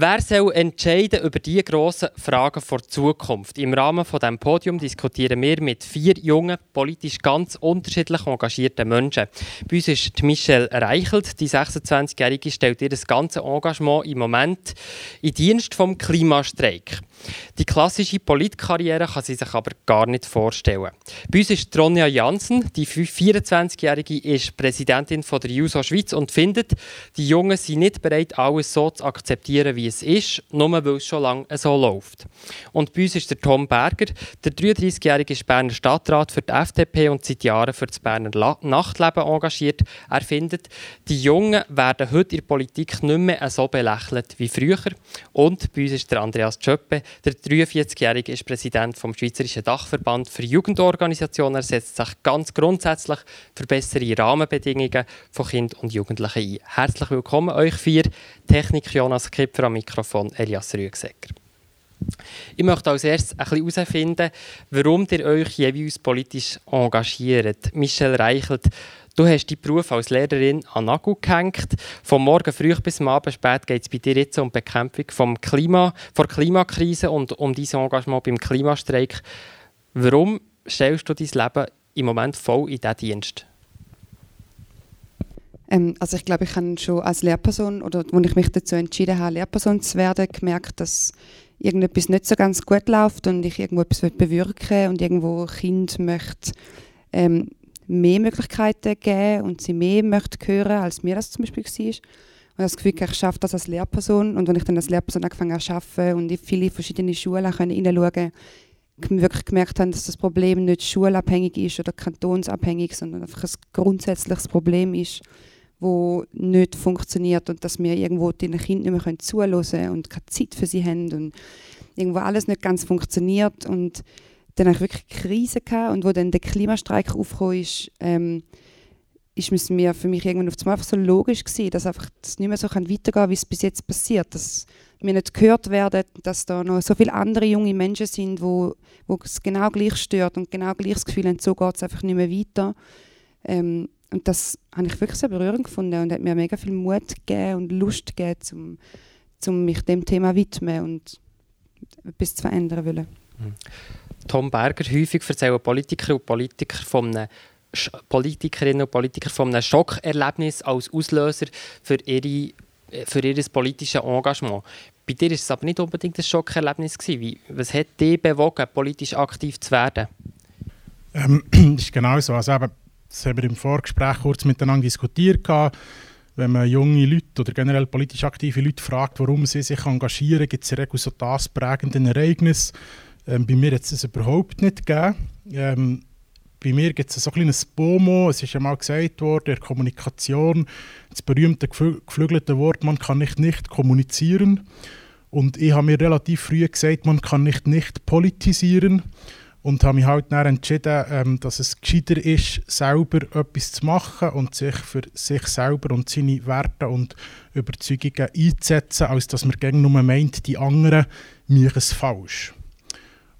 Wer soll entscheiden über die grossen Fragen der Zukunft? Im Rahmen von dem Podium diskutieren wir mit vier jungen, politisch ganz unterschiedlich engagierten Menschen. Bei uns ist Michelle Reichelt, die 26-Jährige, stellt ihr das ganze Engagement im Moment in Dienst vom Klimastreik. Die klassische Politkarriere kann sie sich aber gar nicht vorstellen. Bei uns ist Ronja Jansen, die 24-Jährige, ist Präsidentin von der JUSO Schweiz und findet, die Jungen sind nicht bereit, alles so zu akzeptieren, wie es ist, nur weil es schon lange so läuft. Und bei uns ist der Tom Berger, der 33-Jährige ist Berner Stadtrat für die FDP und seit Jahren für das Berner Nachtleben engagiert. Er findet, die Jungen werden heute in der Politik nicht mehr so belächelt wie früher. Und bei uns ist der Andreas Tschöppe, der 43-Jährige ist Präsident vom Schweizerischen Dachverband für Jugendorganisationen. Er setzt sich ganz grundsätzlich für bessere Rahmenbedingungen von Kindern und Jugendlichen ein. Herzlich willkommen euch vier. Technik Jonas Kipfer am Mikrofon Elias Rüegsecker. Ich möchte als erstes ein bisschen herausfinden, warum ihr euch jeweils politisch engagiert. Michel Reichelt, Du hast deinen Beruf als Lehrerin an Nagel gehängt. Vom Morgen früh bis zum Abend spät geht es bei dir jetzt um die Bekämpfung vom Klima, der Klimakrise und um dein Engagement beim Klimastreik. Warum stellst du dein Leben im Moment voll in diesen Dienst? Ähm, also ich glaube, ich habe schon als Lehrperson, oder als ich mich dazu entschieden habe, Lehrperson zu werden, gemerkt, dass irgendetwas nicht so ganz gut läuft und ich irgendwo etwas bewirken und irgendwo Kind möchte ähm, mehr Möglichkeiten geben und sie mehr möchte hören, als mir das zum Beispiel war. Und das Gefühl, ich schaffe das als Lehrperson. Und wenn ich dann als Lehrperson angefangen habe zu arbeiten und in viele verschiedene Schulen hineinschauen konnte, wirklich gemerkt habe, dass das Problem nicht schulabhängig ist oder kantonsabhängig, sondern einfach ein grundsätzliches Problem ist, wo nicht funktioniert und dass wir irgendwo den Kindern nicht mehr zuhören können und keine Zeit für sie haben und irgendwo alles nicht ganz funktioniert und dann habe ich wirklich Krise gehabt und wo dann der Klimastreik aufgekommen ist, ähm, ist es mir für mich irgendwann auf einmal einfach so logisch gewesen, dass einfach das nicht mehr so weitergehen kann, wie es bis jetzt passiert, dass wir nicht gehört werden, dass da noch so viele andere junge Menschen sind, wo, wo es genau gleich stört und genau gleich das Gefühl haben, so geht es einfach nicht mehr weiter. Ähm, und das habe ich wirklich sehr berührend gefunden und hat mir mega viel Mut gegeben und Lust gegeben, um, um mich dem Thema widmen und etwas zu verändern wollen. Mhm. Tom Berger, häufig erzählen Politiker und Politiker von einem Politikerinnen und Politiker von einem Schockerlebnis als Auslöser für, ihre, für ihr politisches Engagement. Bei dir war es aber nicht unbedingt ein Schockerlebnis. Wie, was hat dich bewogen, politisch aktiv zu werden? Ähm, das ist genau so. Also eben, das haben wir im Vorgespräch kurz miteinander diskutiert. Wenn man junge Leute oder generell politisch aktive Leute fragt, warum sie sich engagieren, gibt es in der Regel so das prägende Ereignis ähm, bei mir hat es das überhaupt nicht gegeben. Ähm, bei mir gibt es so ein kleines BOMO, es ist ja mal gesagt worden, der Kommunikation, das berühmte geflügelte Wort, man kann nicht nicht kommunizieren. Und ich habe mir relativ früh gesagt, man kann nicht nicht politisieren und habe mich halt dann entschieden, ähm, dass es gescheiter ist, selber etwas zu machen und sich für sich selber und seine Werte und Überzeugungen einzusetzen, als dass man gegen nur meint, die anderen machen es falsch.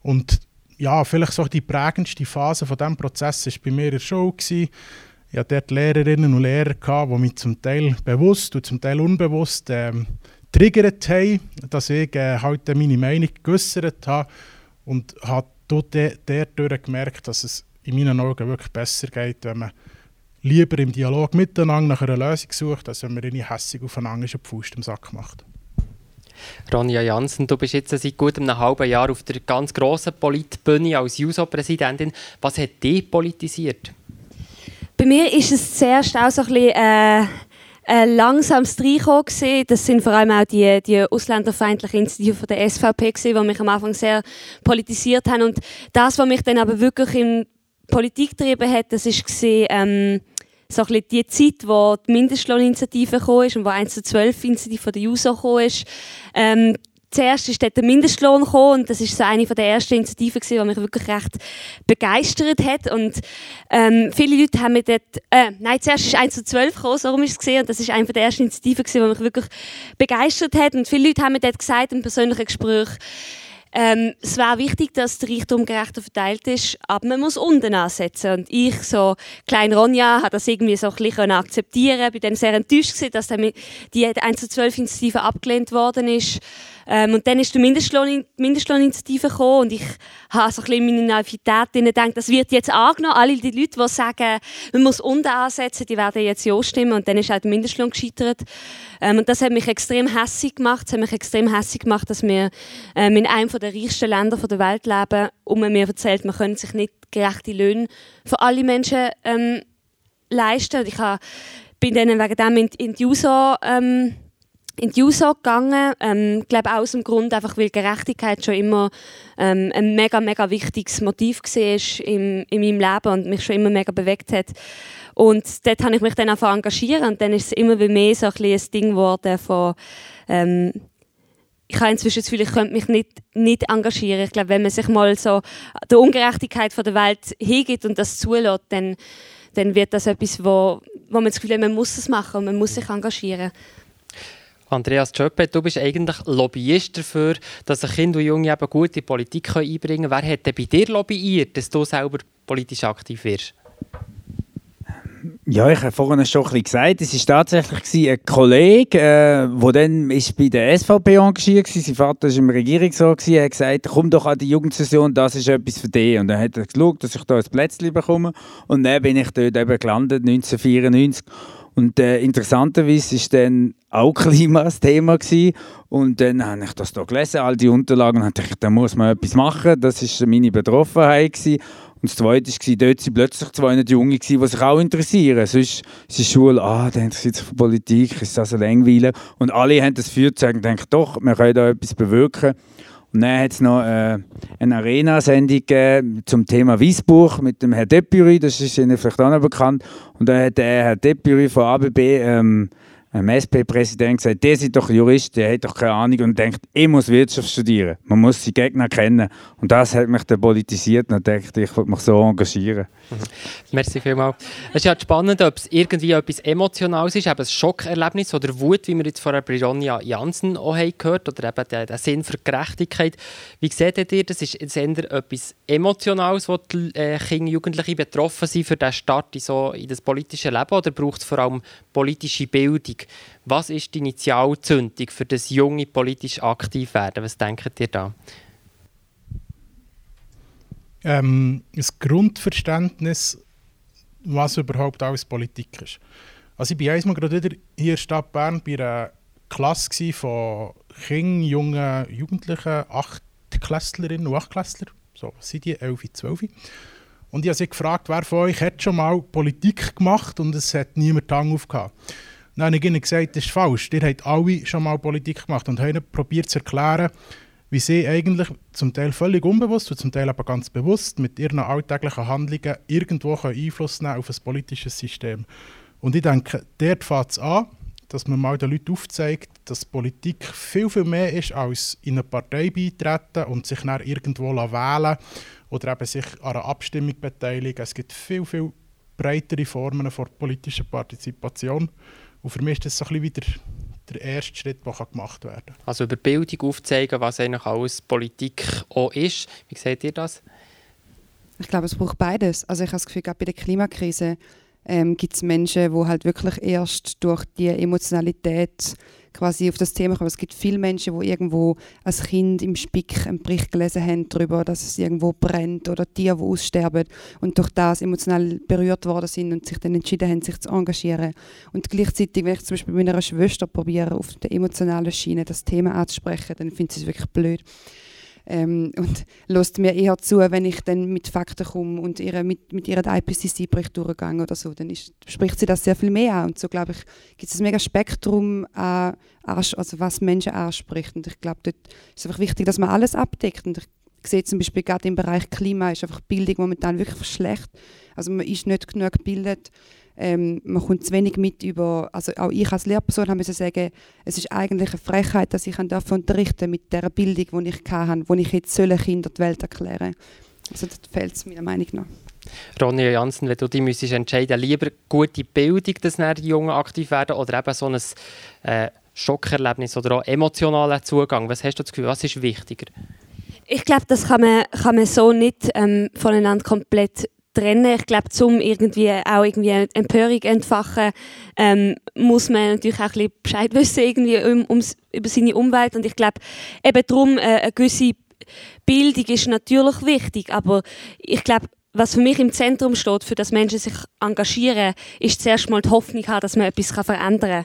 Und ja, vielleicht so die prägendste Phase von diesem Prozess war bei mir in der Show. Gewesen. Ich hatte dort Lehrerinnen und Lehrer, gehabt, die mich zum Teil bewusst und zum Teil unbewusst ähm, triggert haben, dass ich äh, halt meine Meinung geäußert habe und habe dort dadurch gemerkt, dass es in meinen Augen wirklich besser geht, wenn man lieber im Dialog miteinander nach einer Lösung sucht, als wenn man eine hässig aufeinander die Faust im Sack macht. Ronja Jansen, du bist jetzt seit gut einem halben Jahr auf der ganz grossen Politbühne als JUSO-Präsidentin. Was hat dich politisiert? Bei mir ist es zuerst auch so ein bisschen... Äh ein langsames Reinkommen gesehen. Das sind vor allem auch die, die ausländerfeindlichen Initiativen der SVP gewesen, die mich am Anfang sehr politisiert haben. Und das, was mich dann aber wirklich in Politik getrieben hat, das ist gesehen, ähm, so ein die Zeit, wo die Mindestlohninitiative kam und wo 1 zu 12 Initiative der JUSO kam, ist, ähm, Zuerst ist dort der Mindestlohn gekommen und das ist so eine der ersten Initiativen die mich wirklich recht begeistert hat und ähm, viele Leute haben mir dort, äh, nein, zuerst ist 1 zu 12 gekommen, so rum ist es gesehen und das ist eine der ersten Initiativen die mich wirklich begeistert hat und viele Leute haben mir dort gesagt im persönlichen Gespräch, ähm, es wäre wichtig, dass der Reichtum gerechter verteilt ist, aber man muss unten ansetzen. Und ich, so klein Ronja, habe das irgendwie so ein bisschen akzeptieren. Bin dann sehr enttäuscht gewesen, dass die 1 zu 12 Initiative abgelehnt worden ist. Ähm, und dann ist die Mindestlohn, Mindestlohninitiative gekommen und ich habe so ein meine Naivität gedacht, das wird jetzt angenommen. Alle die Leute, die sagen, man muss unten ansetzen, die werden jetzt ja stimmen und dann ist auch der Mindestlohn gescheitert. Ähm, und das hat mich extrem hässlich gemacht. Es hat mich extrem hässlich gemacht, dass wir ähm, in einem der reichsten Länder der Welt leben und man mir erzählt, man könnte sich nicht gerechte Löhne für alle Menschen ähm, leisten. Und ich habe, bin dann wegen dem in, in die USA ähm, in die USA gegangen. Ähm, ich glaube auch aus dem Grund, einfach weil Gerechtigkeit schon immer ähm, ein mega, mega wichtiges Motiv war im, in meinem Leben und mich schon immer mega bewegt hat. Und dort habe ich mich dann einfach engagiert und dann ist es immer mehr so ein, ein Ding geworden von ähm, ich habe inzwischen das Gefühl, ich könnte mich nicht, nicht engagieren. Ich glaube, wenn man sich mal so der Ungerechtigkeit der Welt hingibt und das zulässt, dann, dann wird das etwas, wo, wo man das Gefühl hat, man muss es machen und man muss sich engagieren. Andreas Tschöppe, du bist eigentlich Lobbyist dafür, dass Kinder und Junge eben gut in Politik einbringen können. Wer hat denn bei dir lobbyiert, dass du selber politisch aktiv wirst? Ja, ich habe vorhin schon ein bisschen gesagt, es war tatsächlich ein Kollege, äh, der dann ist bei der SVP engagiert war. Sein Vater war im Regierungsrat, er hat gesagt, komm doch an die Jugendsession, das ist etwas für dich. Und dann hat er geschaut, dass ich da ein Plätzchen bekomme. Und dann bin ich dort eben gelandet, 1994. Und äh, interessanterweise war dann auch Klima das Thema. Gewesen. Und dann habe ich das hier gelesen, all die Unterlagen, und dachte, da muss man etwas machen. Das war meine Betroffenheit. Gewesen. Und das Zweite war, dort sind plötzlich zwei Junge, die sich auch interessieren. Sonst ist die Schule, ah, der interessiert sich für Politik, ist das ein Langweiler. Und alle haben das Feuer gezeigt und denken, doch, wir können da etwas bewirken. Und dann hat es noch äh, eine Arena-Sendung zum Thema Weißbuch mit dem Herrn Depury, das ist Ihnen vielleicht auch noch bekannt. Und da hat der Herr Depury von ABB ähm, einem SP-Präsident gesagt, der ist doch Jurist, der hat doch keine Ahnung und denkt, ich muss Wirtschaft studieren. Man muss die Gegner kennen. Und das hat mich dann politisiert und dachte, ich wollte mich so engagieren. Mhm. Merci vielmals. Es ist ja spannend, ob es irgendwie etwas Emotionales ist, eben ein Schockerlebnis oder Wut, wie wir jetzt von Brironja Jansen auch gehört oder eben der, der Sinn für Gerechtigkeit. Wie seht ihr das? Ist es eher etwas Emotionales, wo die äh, Kinder Jugendliche betroffen sind für den Start in, so, in das politische Leben oder braucht es vor allem politische Bildung? Was ist die Initialzündung für das junge politisch aktiv werden? Was denkt ihr da? Ähm, ein Grundverständnis, was überhaupt alles Politik ist. Also ich war einmal gerade wieder hier in der Stadt Bern bei einer Klasse von Kindern, jungen Jugendlichen, Achtklässlerinnen und Achtklässler. So, was sind die? 11, 12. Und ich habe sie gefragt, wer von euch hat schon mal Politik gemacht und es hat niemand die Hand aufgehabt. Dann habe ich ihnen gesagt, das ist falsch. Ihr habt alle schon mal Politik gemacht und haben probiert zu erklären, wie sie eigentlich zum Teil völlig unbewusst und zum Teil aber ganz bewusst mit ihren alltäglichen Handlungen irgendwo Einfluss nehmen auf das politische System. Und ich denke, dort fängt es an, dass man mal den Leuten aufzeigt, dass Politik viel, viel mehr ist, als in eine Partei beitreten und sich dann irgendwo wählen oder eben sich an einer Abstimmung beteiligen. Es gibt viel, viel breitere Formen von politischer Partizipation. Und für mich ist das so ein bisschen wieder der erste Schritt, der gemacht werden kann. Also über Bildung aufzeigen, was eigentlich alles Politik auch ist. Wie seht ihr das? Ich glaube, es braucht beides. Also ich habe das Gefühl, gerade bei der Klimakrise ähm, gibt es Menschen, die halt wirklich erst durch die Emotionalität quasi auf das Thema kommen. Es gibt viele Menschen, die irgendwo als Kind im Spick einen Bericht gelesen haben darüber, dass es irgendwo brennt oder Tiere, die aussterben und durch das emotional berührt worden sind und sich dann entschieden haben, sich zu engagieren. Und gleichzeitig, wenn ich zum Beispiel bei meiner Schwester probiere, auf der emotionalen Schiene das Thema anzusprechen, dann finde ich es wirklich blöd ähm, und lässt mir eher zu, wenn ich dann mit Fakten komme und ihre, mit, mit ihren IPCC-Bericht durchgehe oder so, dann ist, spricht sie das sehr viel mehr an. Und so, glaube ich, gibt es ein mega Spektrum an, also was Menschen anspricht. Und ich glaube, dort ist einfach wichtig, dass man alles abdeckt. Und ich sehe zum Beispiel gerade im Bereich Klima ist einfach Bildung momentan wirklich schlecht. Also man ist nicht genug gebildet ähm, man kommt zu wenig mit über, also auch ich als Lehrperson habe sagen, es ist eigentlich eine Frechheit, dass ich davon unterrichten mit der Bildung, die ich hatte, wo ich jetzt Kindern die Welt erklären Also das fehlt es meiner Meinung nach. Ronja Jansen, wenn du dich müsstest entscheiden lieber gute Bildung, dass die Jungen aktiv werden oder eben so ein äh, Schockerlebnis oder auch emotionaler Zugang, was hast du das Gefühl, was ist wichtiger? Ich glaube, das kann man, kann man so nicht ähm, voneinander komplett trennen. Ich glaube, zum irgendwie auch irgendwie Empörung entfachen, ähm, muss man natürlich auch ein bisschen Bescheid wissen irgendwie um, ums, über seine Umwelt. Und ich glaube, eben darum äh, eine gewisse Bildung ist natürlich wichtig, aber ich glaube, was für mich im Zentrum steht, für das Menschen sich engagieren, ist zuerst mal die Hoffnung haben, dass man etwas verändern kann.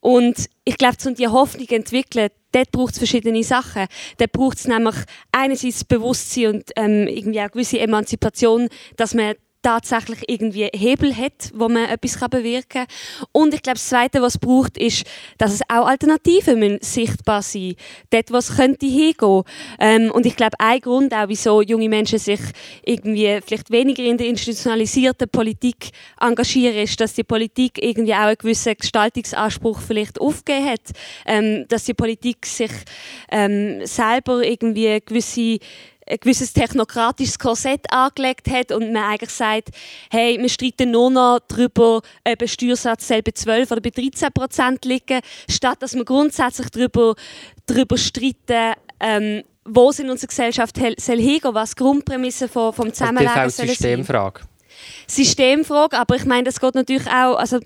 Und ich glaube, um diese Hoffnung zu entwickeln, dort braucht es verschiedene Sachen. Dort braucht es nämlich einerseits Bewusstsein und ähm, irgendwie auch gewisse Emanzipation, dass man tatsächlich irgendwie Hebel hat, wo man etwas bewirken kann. Und ich glaube, das Zweite, was es braucht, ist, dass es auch Alternativen sichtbar sein Dort, wo es könnte hingehen. Ähm, und ich glaube, ein Grund auch, wieso junge Menschen sich irgendwie vielleicht weniger in der institutionalisierten Politik engagieren, ist, dass die Politik irgendwie auch einen gewissen Gestaltungsanspruch vielleicht aufgegeben hat. Ähm, dass die Politik sich ähm, selber irgendwie gewisse ein gewisses technokratisches Korsett angelegt hat und man eigentlich sagt, hey, wir streiten nur noch darüber, ob ein Steuersatz bei 12 oder bei 13 Prozent liegen, statt dass wir grundsätzlich darüber, darüber streiten, ähm, wo es in unserer Gesellschaft soll hingehen, was die Grundprämisse vom, vom Zusammenleben also das ist auch Systemfrage. Systemfrage, aber ich meine, das geht natürlich auch, also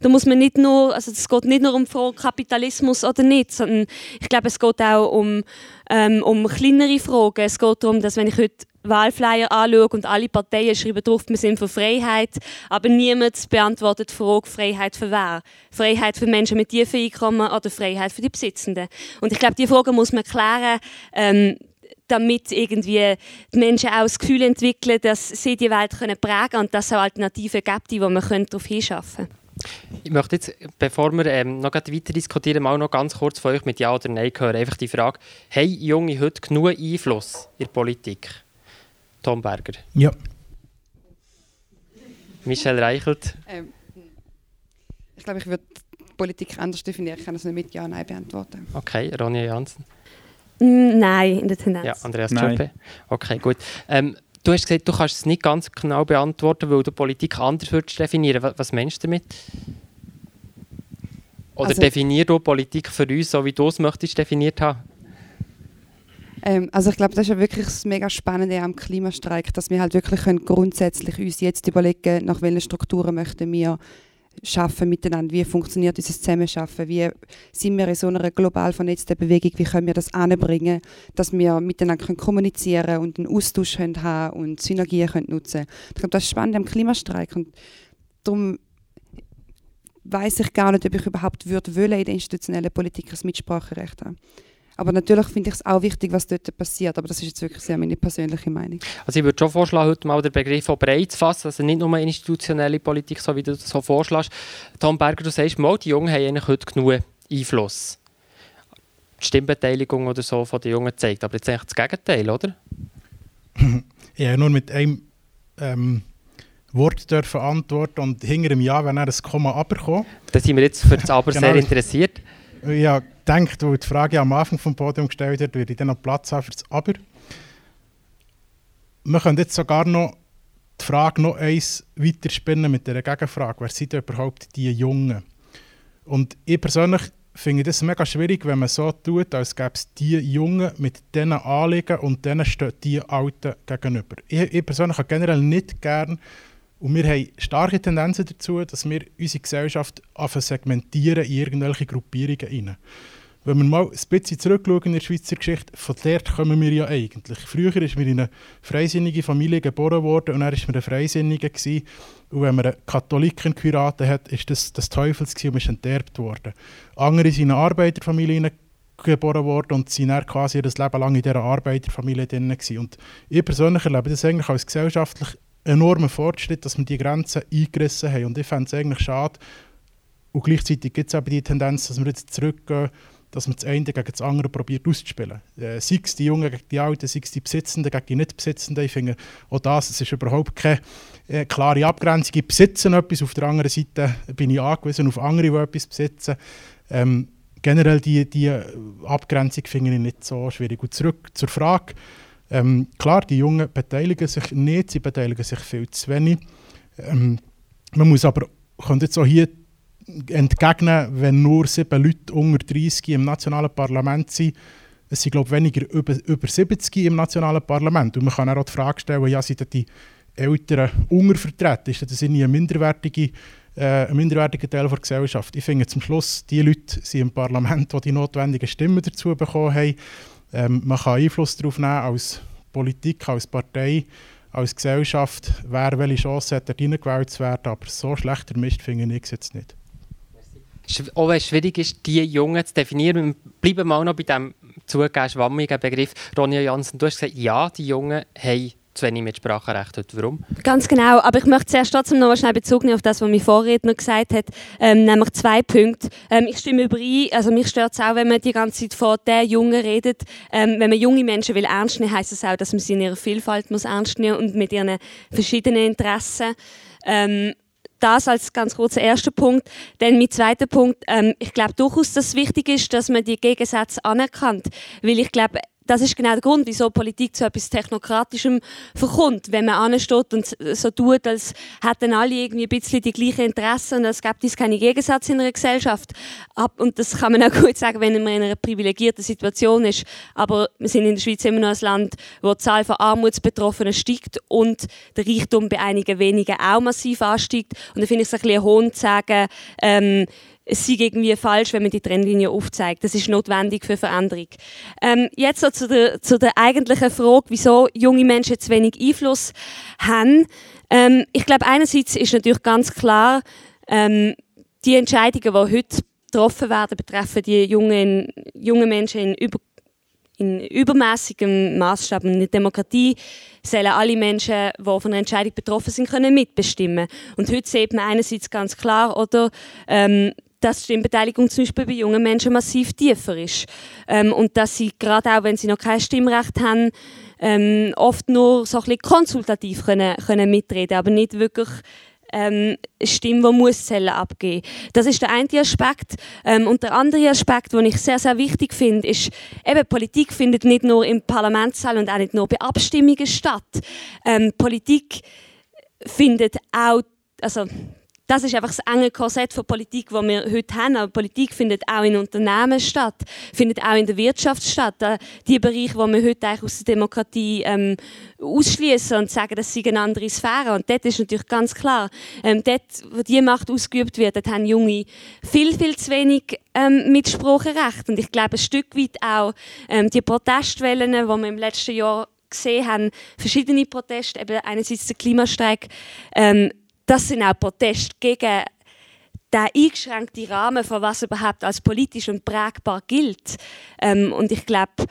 da muss man nicht nur, also es geht nicht nur um Frage Kapitalismus oder nicht, sondern ich glaube, es geht auch um, ähm, um kleinere Fragen. Es geht darum, dass wenn ich heute Wahlflyer anschaue und alle Parteien schreiben drauf, wir sind für Freiheit, aber niemand beantwortet die Frage, Freiheit für wer? Freiheit für Menschen mit tiefen Einkommen oder Freiheit für die Besitzenden? Und ich glaube, diese Frage muss man klären, ähm, damit irgendwie die Menschen auch das Gefühl entwickeln, dass sie die Welt können prägen können und dass es auch Alternativen gibt, die man darauf hinschaffen können. Ich möchte jetzt, bevor wir ähm, noch weiter diskutieren, mal noch ganz kurz von euch mit Ja oder Nein hören. Einfach die Frage, haben Junge heute genug Einfluss in der Politik? Tom Berger. Ja. Michelle Reichelt. Ähm, ich glaube, ich würde Politik anders definieren. Ich kann das nicht mit Ja oder Nein beantworten. Okay, Ronja Jansen. Mm, nein, in der Tendenz. Ja, Andreas Nein. Okay, gut. Ähm, Du hast gesagt, du kannst es nicht ganz genau beantworten, weil du Politik anders würdest definieren. Was, was meinst du damit? Oder also, definier du Politik für uns, so wie du es möchtest definiert haben? Ähm, also ich glaube, das ist ja wirklich das mega Spannende am Klimastreik, dass wir halt wirklich können grundsätzlich uns jetzt überlegen, nach welchen Strukturen möchten wir schaffen miteinander, wie funktioniert dieses Zusammenschaffen, wie sind wir in so einer global vernetzten Bewegung, wie können wir das anbringen, dass wir miteinander können kommunizieren und einen Austausch können haben und Synergien können nutzen glaube, das ist spannend am Klimastreik und darum weiß ich gar nicht, ob ich überhaupt würde in der institutionellen Politik ein Mitspracherecht haben. Aber natürlich finde ich es auch wichtig, was dort passiert. Aber das ist jetzt wirklich sehr meine persönliche Meinung. Also ich würde schon vorschlagen, heute mal den Begriff auch breit zu fassen. Also nicht nur institutionelle Politik, so wie du das so vorschlägst. Tom Berger, du sagst, mal, die Jungen haben eigentlich heute genug Einfluss. Die Stimmbeteiligung oder so von den Jungen zeigt. Aber jetzt eigentlich das Gegenteil, oder? ja, nur mit einem ähm, Wort dürfen antworten und hinter einem Ja, wenn er ein Komma aber Da sind wir jetzt für das Aber genau. sehr interessiert. Ja, denkt, wo die Frage am Anfang vom Podium gestellt wird, würde ich dann noch Platz haben für das Aber. Wir können jetzt sogar noch die Frage noch eins weiterspinnen mit der Gegenfrage. Wer sind überhaupt die Jungen? Und ich persönlich finde das mega schwierig, wenn man so tut, als gäbe es die Jungen mit diesen Anliegen und denen stehen die Alten gegenüber. Ich, ich persönlich habe generell nicht gern und wir haben starke Tendenzen dazu, dass wir unsere Gesellschaft segmentieren in irgendwelche Gruppierungen hinein. Wenn wir mal ein bisschen zurückschauen in der Schweizer Geschichte, von dort kommen wir ja eigentlich. Früher ist mir in eine freisinnige Familie geboren worden und er war ein Freisinniger. Gewesen. Und wenn man einen Katholiken geheiratet hat, ist das das Teufels und ist enterbt worden. Andere sind in eine Arbeiterfamilie geboren worden und sind dann quasi ihr Leben lang in dieser Arbeiterfamilie drin gewesen. Und ich persönlich erlebe das eigentlich als gesellschaftlich enormen Fortschritt, dass wir die Grenzen eingerissen haben. Und ich fände es eigentlich schade, und gleichzeitig gibt es aber die Tendenz, dass wir jetzt zurückgehen, dass man das eine gegen das andere probiert auszuspielen. Äh, sei es die Jungen gegen die Alten, sei es die Besitzenden gegen die Nicht-Besitzenden. Ich finde, auch das, es ist überhaupt keine äh, klare Abgrenzung. Ich besitze etwas, auf der anderen Seite bin ich angewiesen auf andere, die etwas besitzen. Ähm, generell die, die Abgrenzung finde ich nicht so schwierig. Und zurück zur Frage, ähm, klar, die Jungen beteiligen sich nicht, sie beteiligen sich viel zu wenig. Ähm, man muss aber, könnte jetzt auch hier entgegnen, wenn nur sieben Leute unter 30 im nationalen Parlament sind, es sind glaube weniger über, über 70 im nationalen Parlament. Und man kann auch die Frage stellen, ja, sind die Eltern untervertreten? Ist das eine minderwertige äh, ein minderwertiger Teil der Gesellschaft. Ich finde zum Schluss, die Leute sind im Parlament, die die notwendigen Stimmen dazu bekommen haben. Ähm, man kann Einfluss darauf nehmen als Politik, als Partei, als Gesellschaft, wer welche Chance hat, dort hineingewählt zu werden. Aber so schlechter Mist finde ich jetzt nicht. Auch wenn es schwierig ist, die Jungen zu definieren, bleiben wir mal noch bei diesem zugegeben schwammigen Begriff. Ronja Jansen, du hast gesagt, ja, die Jungen haben zu wenig mit Sprachenrecht hat. Warum? Ganz genau, aber ich möchte zuerst trotzdem noch mal schnell Bezug nehmen auf das, was mein Vorredner gesagt hat, ähm, nämlich zwei Punkte. Ähm, ich stimme überein, also mich stört es auch, wenn man die ganze Zeit von der Jungen redet. Ähm, wenn man junge Menschen will ernst nehmen, heisst es das auch, dass man sie in ihrer Vielfalt muss ernst nehmen und mit ihren verschiedenen Interessen. Ähm, das als ganz kurzer erster Punkt. Dann mein zweiter Punkt, ähm, ich glaube durchaus, dass es wichtig ist, dass man die Gegensätze anerkennt. Weil ich glaube, das ist genau der Grund, wieso Politik zu etwas Technokratischem verkommt. Wenn man ansteht und so tut, als hätten alle irgendwie ein bisschen die gleichen Interessen und es gibt es keine Gegensatz in einer Gesellschaft. Und das kann man auch gut sagen, wenn man in einer privilegierten Situation ist. Aber wir sind in der Schweiz immer noch ein Land, wo die Zahl von Armutsbetroffenen steigt und der Reichtum bei einigen wenigen auch massiv ansteigt. Und da finde ich es ein bisschen Hohn zu sagen, ähm, es sei irgendwie falsch, wenn man die Trennlinie aufzeigt. Das ist notwendig für Veränderung. Ähm, jetzt so zu der, zu der eigentlichen Frage, wieso junge Menschen zu wenig Einfluss haben. Ähm, ich glaube, einerseits ist natürlich ganz klar, ähm, die Entscheidungen, die heute getroffen werden, betreffen die jungen, jungen Menschen in, über, in übermäßigem Maßstab. In der Demokratie sollen alle Menschen, die von einer Entscheidung betroffen sind, können mitbestimmen. Und heute sieht man einerseits ganz klar, oder ähm, dass die Stimmbeteiligung zum Beispiel bei jungen Menschen massiv tiefer ist. Ähm, und dass sie, gerade auch wenn sie noch kein Stimmrecht haben, ähm, oft nur so ein bisschen konsultativ können, können mitreden aber nicht wirklich ähm, Stimme, die muss Zellen abgeben. Das ist der eine Aspekt. Ähm, und der andere Aspekt, den ich sehr, sehr wichtig finde, ist, eben, Politik findet nicht nur im Parlamentssaal und auch nicht nur bei Abstimmungen statt. Ähm, Politik findet auch, also das ist einfach das enge Korsett von Politik, das wir heute haben. Aber Politik findet auch in Unternehmen statt, findet auch in der Wirtschaft statt. Die Bereiche, die wir heute eigentlich aus der Demokratie ähm, ausschließen und sagen, das sind eine andere Sphäre. Und dort ist natürlich ganz klar, ähm, dort, wo die Macht ausgeübt wird, haben Junge viel, viel zu wenig ähm, Mitspracherecht. Und ich glaube, ein Stück weit auch ähm, die Protestwellen, die wir im letzten Jahr gesehen haben, verschiedene Proteste, eben einerseits der Klimastreik, ähm, das sind auch Proteste gegen den eingeschränkten Rahmen, von was überhaupt als politisch und prägbar gilt. Ähm, und ich glaube,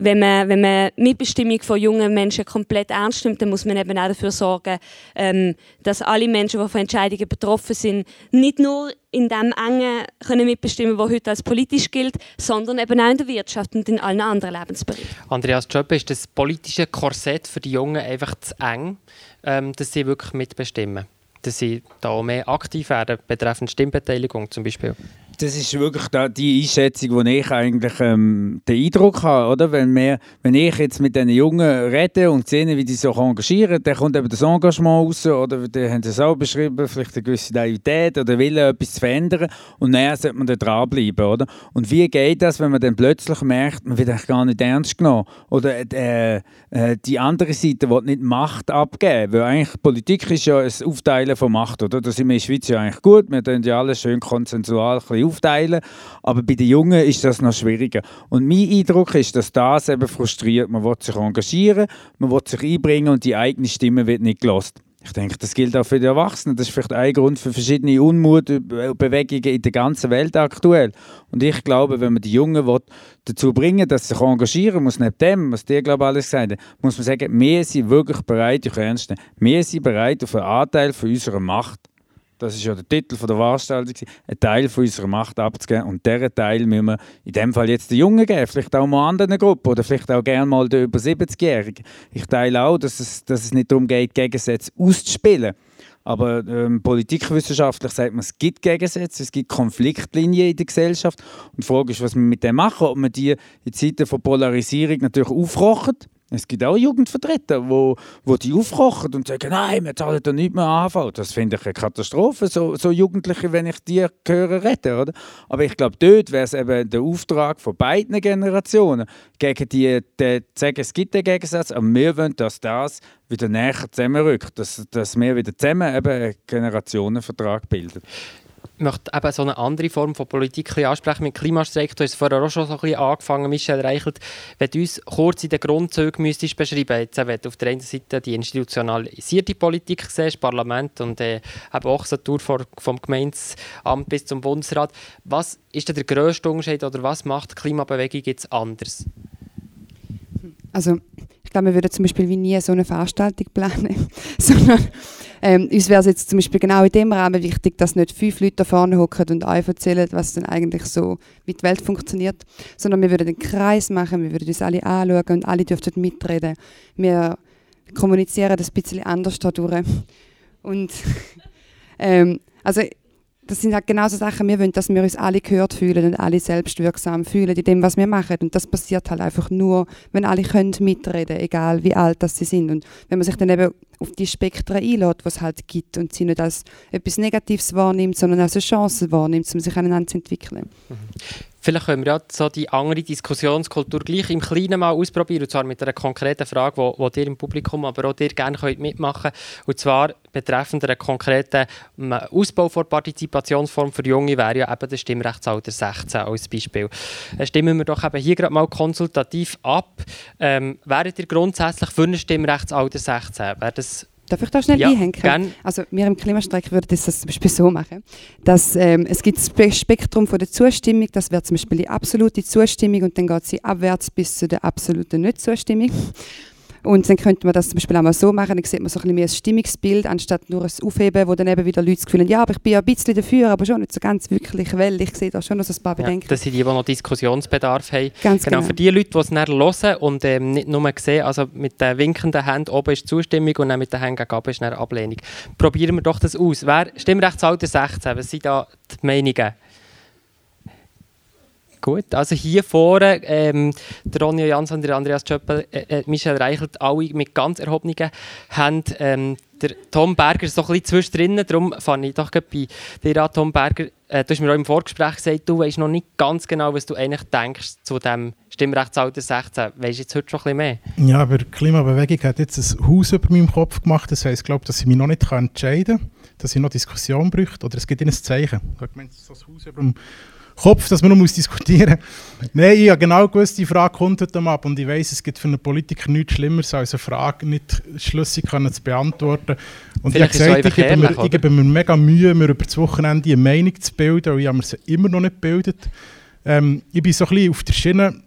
wenn man, wenn man Mitbestimmung von jungen Menschen komplett ernst nimmt, dann muss man eben auch dafür sorgen, ähm, dass alle Menschen, die von Entscheidungen betroffen sind, nicht nur in dem engen können mitbestimmen, was heute als politisch gilt, sondern eben auch in der Wirtschaft und in allen anderen Lebensbereichen. Andreas Schöppe, ist das politische Korsett für die Jungen einfach zu eng, ähm, dass sie wirklich mitbestimmen? Dass sie da mehr aktiv werden, betreffend Stimmbeteiligung zum Beispiel? Das ist wirklich da die Einschätzung, wo ich eigentlich ähm, den Eindruck habe, oder? Wenn, wir, wenn ich jetzt mit diesen Jungen rede und sehe, wie die sich engagieren, dann kommt eben das Engagement raus, oder die haben es auch beschrieben, vielleicht eine gewisse Naivität oder Wille, etwas zu verändern und dann sollte man da dranbleiben, oder? Und wie geht das, wenn man dann plötzlich merkt, man wird eigentlich gar nicht ernst genommen oder äh, äh, die andere Seite will nicht Macht abgeben, weil eigentlich Politik ist ja ein Aufteilen von Macht, oder? Da sind wir in der Schweiz ja eigentlich gut, wir tun ja alles schön konsensual ein aufteilen. Aber bei den Jungen ist das noch schwieriger. Und mein Eindruck ist, dass das eben frustriert. Man will sich engagieren, man will sich einbringen und die eigene Stimme wird nicht gelost. Ich denke, das gilt auch für die Erwachsenen. Das ist vielleicht ein Grund für verschiedene Unmutbewegungen in der ganzen Welt aktuell. Und ich glaube, wenn man die Jungen will, dazu bringen dass sie sich engagieren muss, neben dem, was dir glaube ich alles gesagt hat, muss man sagen, wir sind wirklich bereit, ich ernst nehmen, wir sind bereit auf einen Anteil von unserer Macht das ist ja der Titel der Veranstaltung, einen Teil von unserer Macht abzugeben. Und diesen Teil müssen wir in dem Fall jetzt den Jungen geben, vielleicht auch mal anderen Gruppen oder vielleicht auch gerne mal den über 70-Jährigen. Ich teile auch, dass es, dass es nicht darum geht, Gegensätze auszuspielen. Aber ähm, politikwissenschaftlich sagt man, es gibt Gegensätze, es gibt Konfliktlinien in der Gesellschaft. Und die Frage ist, was wir mit dem machen. Ob man die in Zeiten von Polarisierung natürlich aufrochen Es gibt auch Jugendvertreter, wo, wo die aufkochen und sagen, nein, wir zahlen da nicht mehr AHV. Das finde ich eine Katastrophe, so, so Jugendliche, wenn ich die höre reden, oder? Aber ich glaube, dort wäre es eben der Auftrag von beiden Generationen, gegen die, die sagen, es gibt einen Gegensatz, aber wir wollen, dass das wieder näher zusammenrückt, dass, dass wir wieder zusammen eben einen Generationenvertrag bilden möchte eben so eine andere Form von Politik ansprechen mit Klimastreik. Du hast vorher auch schon so ein bisschen angefangen, Michel Reichelt. Wenn du uns kurz in den Grundzügen müsstest beschreiben jetzt wenn du auf der einen Seite die institutionalisierte Politik siehst, Parlament und äh, eben auch so Tour vom Gemeindeamt bis zum Bundesrat. Was ist der grösste Unterschied oder was macht die Klimabewegung jetzt anders? Also ich glaube, wir würden zum Beispiel wie nie so eine Veranstaltung planen, sondern ähm, uns wäre es jetzt zum Beispiel genau in dem Rahmen wichtig, dass nicht fünf Leute da vorne hocken und euch erzählen, was dann eigentlich so, wie die Welt funktioniert, sondern wir würden einen Kreis machen, wir würden uns alle anschauen und alle dürften mitreden. Wir kommunizieren das ein bisschen anders dadurch. Und ähm, also das sind halt genau Sachen, wir wollen, dass wir uns alle gehört fühlen und alle selbstwirksam fühlen in dem, was wir machen. Und das passiert halt einfach nur, wenn alle können mitreden, egal wie alt das sie sind. Und wenn man sich dann eben auf die Spektren einlädt, was es halt gibt und sie nicht als etwas Negatives wahrnimmt, sondern als eine Chance wahrnimmt, um sich aneinander zu entwickeln. Mhm. Vielleicht können wir ja so die andere Diskussionskultur gleich im Kleinen mal ausprobieren, und zwar mit einer konkreten Frage, wo, wo ihr im Publikum, aber auch ihr gerne könnt mitmachen könnt. Und zwar betreffend einer konkreten ähm, Ausbau der Partizipationsform für Junge wäre ja eben das Stimmrechtsalter 16 als Beispiel. Äh, stimmen wir doch eben hier gerade mal konsultativ ab. Ähm, wäret ihr grundsätzlich für ein Stimmrechtsalter 16? Wäre das Darf ich da schnell ja, einhängen? Gern. Also wir im Klimastreik würden das zum Beispiel so machen, dass ähm, es gibt das Spektrum von der Zustimmung, das wäre zum Beispiel die absolute Zustimmung und dann geht sie abwärts bis zu der absoluten Nicht-Zustimmung. Und dann könnte man das zum Beispiel auch mal so machen, dann sieht man so ein bisschen mehr ein Stimmungsbild, anstatt nur ein Aufheben, wo dann eben wieder Leute das Gefühl haben, ja, aber ich bin ja ein bisschen dafür, aber schon nicht so ganz wirklich, weil ich sehe da schon noch ein paar Bedenken. Ja, das sind die, die noch Diskussionsbedarf haben. Ganz genau. genau. Für die Leute, die es dann hören und ähm, nicht nur sehen, also mit den winkenden Händen oben ist Zustimmung und dann mit den Händen gegen ist dann Ablehnung. Probieren wir doch das aus. Wer Stimmrechtsalter 16, was sind da die Meinungen? Gut, also hier vorne, ähm, der Ronja Jansson, der Andreas Schöppel, äh, äh, Michel Reichelt, alle mit ganz erhobenen Händen. Ähm, der Tom Berger ist so ein bisschen zwischendrin, darum fange ich doch bei dir an, Tom Berger. Äh, du hast mir auch im Vorgespräch gesagt, du weißt noch nicht ganz genau, was du eigentlich denkst zu dem Stimmrechtsalter 16. Weißt du jetzt heute schon ein bisschen mehr? Ja, aber die Klimabewegung hat jetzt ein Haus über meinem Kopf gemacht. Das heisst, ich glaube, dass ich mich noch nicht entscheiden kann, dass ich noch Diskussion bräuchte. Oder es gibt ihnen ein Zeichen. Ich meine, ein Haus über dem Kopf, dass man noch diskutieren muss. Nein, ich habe genau gewusst, die Frage kommt heute ab und ich weiß, es gibt für einen Politiker nichts Schlimmeres, als eine Frage nicht schlüssig können zu beantworten. Und Vielleicht ich habe gesagt, ich gebe, mir, ich gebe mir mega Mühe, mir über das Wochenende eine Meinung zu bilden, und ich habe mir sie immer noch nicht gebildet. Ähm, ich bin so ein bisschen auf der Schiene,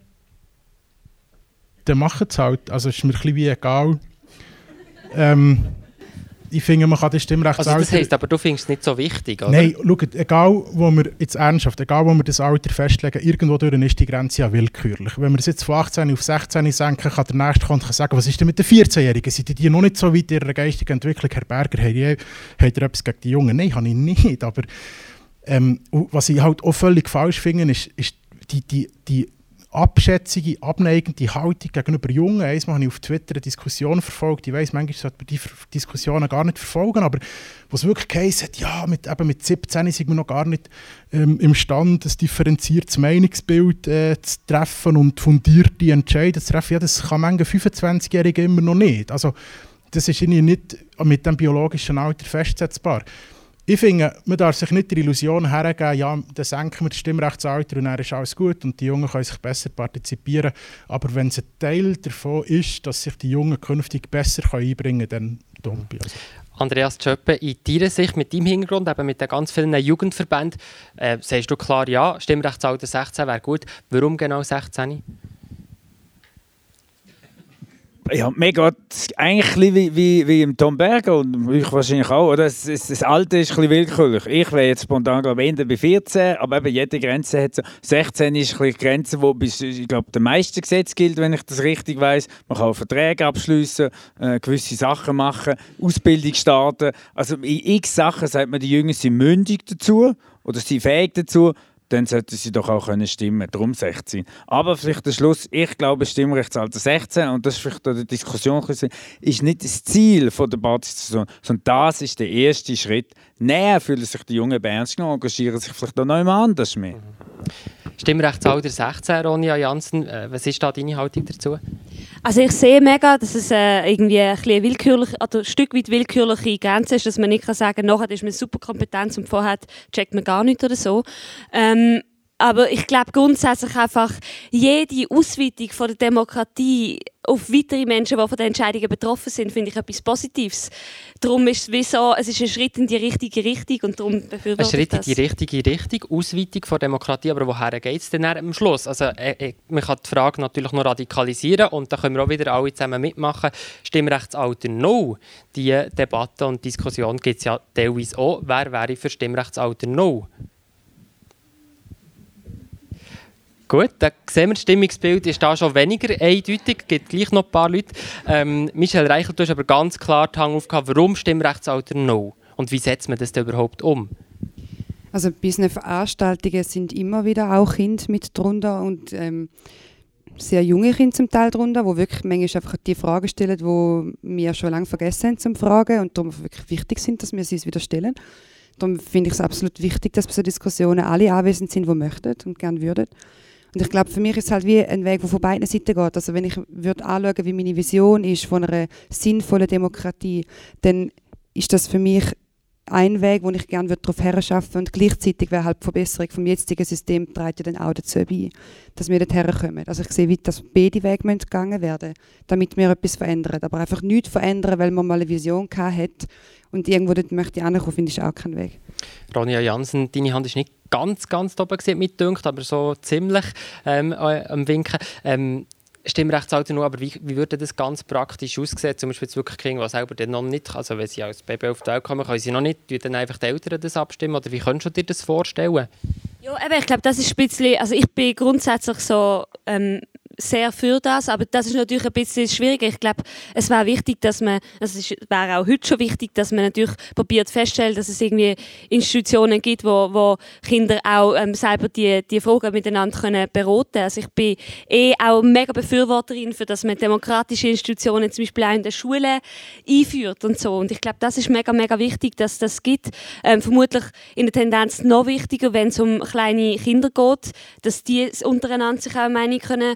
dann machen es halt, also es ist mir ein bisschen wie egal. Ähm, ich finde, man kann das Stimmrechtsalter... Also das heisst, aber du findest es nicht so wichtig, oder? Nein, schaut, egal wo wir jetzt ernsthaft, egal wo wir das Alter festlegen, irgendwo durch ist die Grenze ja willkürlich. Wenn wir es jetzt von 18 auf 16 senken, kann der Nächste kommen und sagen, was ist denn mit den 14-Jährigen? Sind die noch nicht so weit in ihrer geistigen Entwicklung? Herr Berger, habt ihr, habt ihr etwas gegen die Jungen? Nein, habe ich nicht, aber ähm, was ich halt auch völlig falsch finde, ist, ist die, die, die abschätzige, abneigende Haltung gegenüber Jungen. Einmal habe ich auf Twitter eine Diskussion verfolgt. Ich weiß, manchmal sollte man diese Diskussionen gar nicht verfolgen, aber wo es wirklich hat, ja, mit, eben mit 17 sind wir noch gar nicht ähm, imstande, ein differenziertes Meinungsbild äh, zu treffen und fundierte Entscheidungen zu treffen. Ja, das kann manche 25-Jährige immer noch nicht. Also, das ist irgendwie nicht mit dem biologischen Alter festsetzbar. Ich finde, man darf sich nicht die Illusion hergeben, ja, dann senken wir das Stimmrechtsalter und dann ist alles gut und die Jungen können sich besser partizipieren. Aber wenn es ein Teil davon ist, dass sich die Jungen künftig besser einbringen können, dann dumm also. Andreas Tschöppe, in deiner Sicht, mit deinem Hintergrund, eben mit den ganz vielen Jugendverbänden, äh, sagst du klar, ja, Stimmrechtsalter 16 wäre gut. Warum genau 16? Ja, geht eigentlich wie, wie, wie im Tom Berger und ich wahrscheinlich auch. Oder? Das, das, das Alte ist ein willkürlich. Ich wäre jetzt spontan glaube ich, bei 14, aber eben jede Grenze hat so. 16 ist ein die Grenze, wo bis, ich glaube, der meiste Gesetz gilt, wenn ich das richtig weiß. Man kann Verträge abschließen, äh, gewisse Sachen machen, Ausbildung starten. Also in x Sachen sagt man, die Jungen sind mündig dazu oder sind fähig dazu dann sollten sie doch auch können stimmen Darum 16. Aber vielleicht der Schluss, ich glaube, Stimmrechtsalter 16, und das ist vielleicht die Diskussion, ist nicht das Ziel der Partizipation, sondern das ist der erste Schritt. Näher fühlen sich die Jungen ernst genommen, engagieren sich vielleicht auch noch immer anders mehr. Stimmrechtsalter 16, Ronja Janssen, äh, was ist da deine Haltung dazu? Also ich sehe mega, dass es äh, irgendwie ein, willkürlich, oder ein Stück weit willkürliche Grenze ist, dass man nicht kann sagen kann, nachher ist man super kompetent und vorher checkt man gar nichts oder so. Ähm, aber ich glaube grundsätzlich einfach, jede Ausweitung von der Demokratie auf weitere Menschen, die von den Entscheidungen betroffen sind, finde ich etwas Positives. Darum ist es wie so, es ist ein Schritt in die richtige Richtung und darum befürworte Ein Schritt in die richtige Richtung, Ausweitung von Demokratie, aber woher geht es denn am Schluss? Also, äh, äh, man kann die Frage natürlich noch radikalisieren und da können wir auch wieder alle zusammen mitmachen. Stimmrechtsalter No, die Debatte und Diskussion gibt es ja teilweise auch. Wer wäre für Stimmrechtsalter No? Gut, dann sehen wir, das Stimmungsbild ist da schon weniger eindeutig. Es gibt gleich noch ein paar Leute. Ähm, Michel Reichel, du hast aber ganz klar den Hang aufgehabt, warum Stimmrechtsalter No? Und wie setzt man das denn überhaupt um? Also bei unseren Veranstaltungen sind immer wieder auch Kinder mit drunter und ähm, sehr junge Kinder zum Teil drunter, wo wirklich manchmal einfach die Fragen stellen, die wir schon lange vergessen haben zum Fragen und darum wirklich wichtig sind, dass wir sie uns wieder stellen. Darum finde ich es absolut wichtig, dass bei so Diskussionen alle anwesend sind, die möchten und gerne würden. Und ich glaube, für mich ist es halt wie ein Weg, der von beiden Seiten geht. Also wenn ich würde anschauen, wie meine Vision ist von einer sinnvollen Demokratie, dann ist das für mich ein Weg, wo ich gerne darauf herschaffen und gleichzeitig wäre halt die Verbesserung vom jetzigen System trägt ja dann auch dazu bei, dass wir dort herkommen. Also ich sehe, wie das beide Wege gegangen werden, damit wir etwas verändern. Aber einfach nichts verändern, weil man mal eine Vision hat und irgendwo dort möchte ich ankommen, finde ich auch kein Weg. Ronja Jansen, deine Hand ist nicht ganz, ganz oben mit dünkt, aber so ziemlich ähm, äh, am Winken. Ähm, Stimmrechtsalter nur, aber wie, wie würde das ganz praktisch aussehen? Zum Beispiel jetzt wirklich Kinder, die selber dann noch nicht, also wenn sie als Baby auf die Welt kommen, können sie noch nicht, dann einfach die Eltern das abstimmen? Oder wie könntest du dir das vorstellen? Ja, eben, ich glaube, das ist ein bisschen, also ich bin grundsätzlich so ähm, sehr für das, aber das ist natürlich ein bisschen schwieriger. Ich glaube, es wäre wichtig, dass man, also es wäre auch heute schon wichtig, dass man natürlich probiert feststellt, dass es irgendwie Institutionen gibt, wo, wo Kinder auch ähm, selber die, die Fragen miteinander können beraten Also ich bin eh auch mega Befürworterin für, dass man demokratische Institutionen zum Beispiel auch in der Schule einführt und so. Und ich glaube, das ist mega, mega wichtig, dass das gibt. Ähm, vermutlich in der Tendenz noch wichtiger, wenn es um kleine Kinder geht, dass die untereinander sich auch Meinung können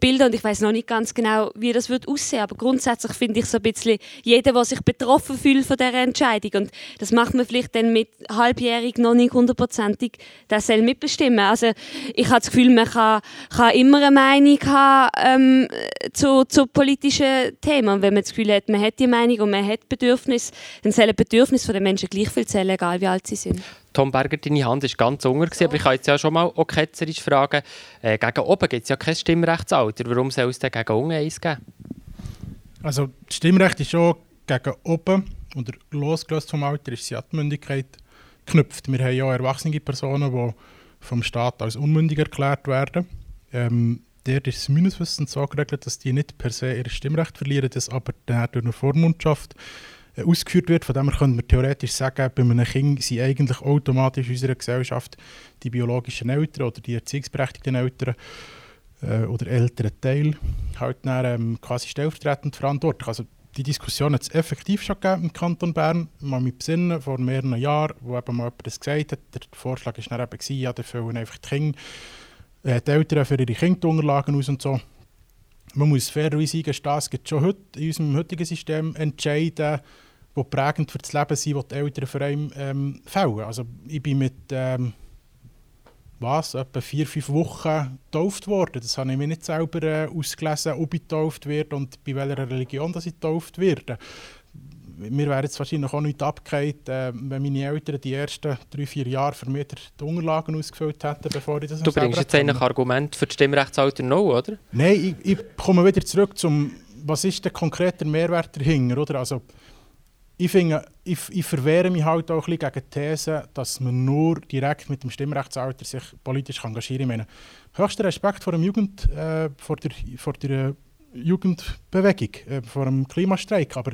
bilden und ich weiß noch nicht ganz genau, wie das wird aussehen, aber grundsätzlich finde ich so ein bisschen jeder, der sich betroffen fühlt von dieser Entscheidung und das macht man vielleicht dann mit halbjährig noch nicht hundertprozentig, der soll mitbestimmen. Also ich habe das Gefühl, man kann, kann immer eine Meinung haben ähm, zu, zu politischen Themen und wenn man das Gefühl hat, man hat die Meinung und man hat Bedürfnis, dann sollen Bedürfnisse der Menschen gleich viel zählen, egal wie alt sie sind. Tom Berger, deine Hand war ganz unter, aber ich kann jetzt ja schon mal auch ketzerisch fragen, äh, gegen oben gibt es ja kein Stimmrechtsalter, warum soll es denn gegen unten eins geben? Also das Stimmrecht ist schon gegen oben oder losgelöst vom Alter ist die Mündigkeit geknüpft. Wir haben ja erwachsene Personen, die vom Staat als unmündig erklärt werden. Ähm, der ist es meines Wissens so geregelt, dass die nicht per se ihr Stimmrecht verlieren, das aber durch eine Vormundschaft ausgeführt wird. Von dem her können wir theoretisch sagen, bei einem Kind sind eigentlich automatisch in unserer Gesellschaft die biologischen Eltern oder die erziehungsberechtigten Eltern äh, oder älteren Teil halt dann, ähm, quasi stellvertretend verantwortlich. Also die Diskussion hat es effektiv schon gegeben im Kanton Bern. Man mit besinnen, vor mehreren Jahren, wo eben mal jemand das gesagt hat. Der Vorschlag war dann eben, ja, da füllen einfach die, Kinder, äh, die Eltern für ihre Kinderunterlagen aus und so. Man muss fairerweise eingestehen, es gibt schon heute in unserem heutigen System Entscheide, die prägend für das Leben sind, die die Eltern für einen ähm, fällen. Also ich bin mit ähm, was, etwa vier, fünf Wochen getauft worden. Das habe ich mir nicht selber äh, ausgelesen, ob ich getauft werde und bei welcher Religion dass ich getauft werde. Mir wäre jetzt wahrscheinlich auch nicht abgekehrt, äh, wenn meine Eltern die ersten drei, vier Jahre für mich die Unterlagen ausgefüllt hätten, bevor ich das Du bringst jetzt ein Argument für das Stimmrechtsalter noch, oder? Nein, ich, ich komme wieder zurück zum, was ist der konkrete Mehrwert dahinter, oder? Also, ich, finde, ich, ich verwehre mich halt auch ein bisschen gegen die These, dass man nur direkt mit dem Stimmrechtsalter sich politisch engagieren kann. Höchster Respekt vor, dem Jugend, äh, vor der, vor der äh, Jugendbewegung, äh, vor dem Klimastreik. Aber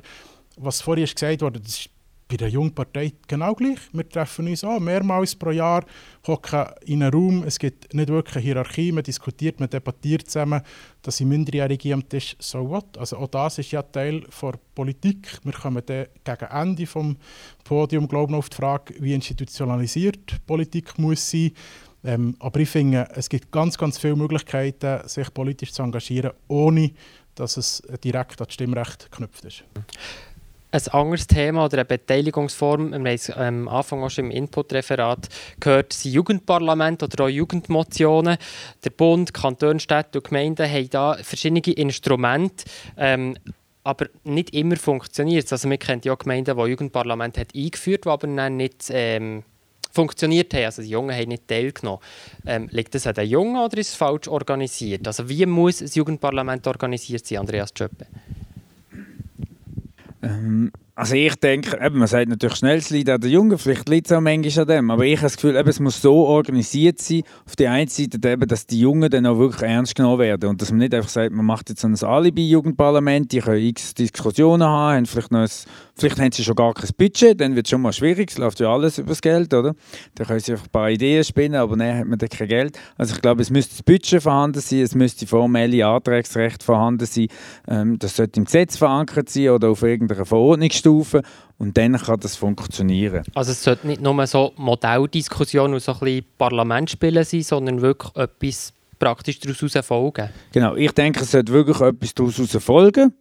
was vorhin gesagt wurde, das ist bei der Jungpartei genau gleich. Wir treffen uns auch mehrmals pro Jahr, hocken in einem Raum. Es gibt nicht wirklich eine Hierarchie, man diskutiert, man debattiert zusammen. dass sind Minderjährige am Tisch, so what? Also auch das ist ja Teil der Politik. Wir kommen dann gegen Ende des Podiums glaube auf die Frage, wie institutionalisiert Politik muss sein. Ähm, aber ich finde, es gibt ganz, ganz viele Möglichkeiten, sich politisch zu engagieren, ohne dass es direkt an das Stimmrecht geknüpft ist. Ein anderes Thema oder eine Beteiligungsform, wir haben es am Anfang auch schon im Input-Referat gehört, sind Jugendparlamente oder auch Jugendmotionen. Der Bund, Kantone, Städte und Gemeinden haben da verschiedene Instrumente, ähm, aber nicht immer funktioniert es. Also wir kennen ja Gemeinden, die Jugendparlament hat eingeführt haben, aber dann nicht ähm, funktioniert haben. Also die Jungen haben nicht teilgenommen. Ähm, liegt das an den Jungen oder ist es falsch organisiert? Also wie muss ein Jugendparlament organisiert sein, Andreas Tschöppe? Ähm, also ich denke, eben, man sagt natürlich schnell, es liegt an den Jungen, vielleicht liegt es auch manchmal an dem, aber ich habe das Gefühl, eben, es muss so organisiert sein, auf der einen Seite, eben, dass die Jungen dann auch wirklich ernst genommen werden und dass man nicht einfach sagt, man macht jetzt ein Alibi-Jugendparlament, die können x Diskussionen haben, haben vielleicht, noch ein, vielleicht haben sie schon gar kein Budget, dann wird es schon mal schwierig, es läuft ja alles über das Geld, oder? Dann können sie einfach ein paar Ideen spinnen, aber dann hat man dann kein Geld. Also ich glaube, es müsste das Budget vorhanden sein, es müsste formelle Antragsrecht vorhanden sein, ähm, das sollte im Gesetz verankert sein oder auf irgendeiner Verordnungsstufe und dann kann das funktionieren. Also es sollte nicht nur so Modelldiskussionen und so ein bisschen Parlamentspielen sein, sondern wirklich etwas praktisch daraus folgen. Genau, ich denke, es sollte wirklich etwas daraus folgen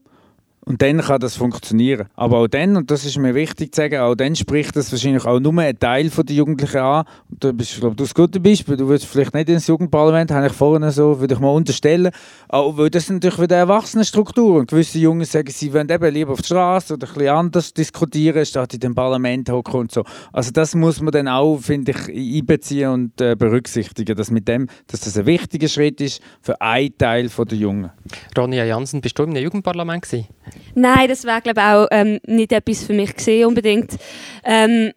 und dann kann das funktionieren. Aber auch dann, und das ist mir wichtig zu sagen, auch dann spricht das wahrscheinlich auch nur ein Teil der Jugendlichen an. Du bist, glaube du, das gute Beispiel. Du willst vielleicht nicht ins Jugendparlament, habe ich vorhin so, würde ich mal unterstellen. Auch weil das natürlich wieder Erwachsenenstruktur. Und gewisse Jungen sagen, sie wollen eben lieber auf die Straße oder ein bisschen anders diskutieren, statt in dem Parlament hocken und so. Also das muss man dann auch, finde ich, einbeziehen und äh, berücksichtigen, dass mit dem, dass das ein wichtiger Schritt ist für einen Teil der Jungen. Ronja Jansen, bist du im Jugendparlament gewesen? Nein, das wäre glaube auch ähm, nicht etwas für mich gesehen unbedingt. Ähm,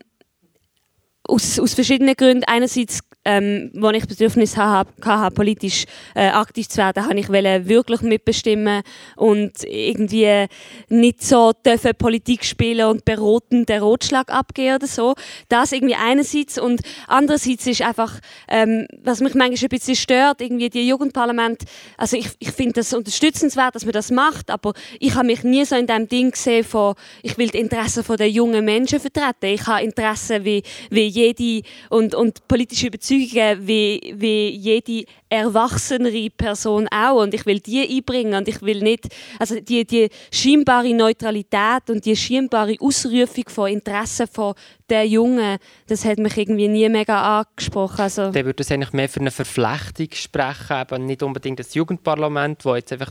aus, aus verschiedenen Gründen. Einerseits ähm, wo ich Bedürfnis hatte, politisch äh, aktiv zu werden, habe ich wirklich mitbestimmen und irgendwie nicht so dürfen Politik spielen und beraten den Rotschlag abgeben oder so. Das irgendwie einerseits und andererseits ist einfach, ähm, was mich manchmal ein bisschen stört, irgendwie die Jugendparlament, also ich, ich finde das unterstützenswert, dass man das macht, aber ich habe mich nie so in dem Ding gesehen von, ich will die Interessen der jungen Menschen vertreten. Ich habe Interessen wie, wie jede und, und politische Überzeugung Überzeugungen wie, wie jede erwachsenere Person auch und ich will die einbringen und ich will nicht, also die, die scheinbare Neutralität und die scheinbare Ausrufung von Interessen von der Jungen, das hat mich irgendwie nie mega angesprochen. Also Dann würde es eigentlich mehr für eine Verflechtung sprechen, eben nicht unbedingt das Jugendparlament, wo jetzt einfach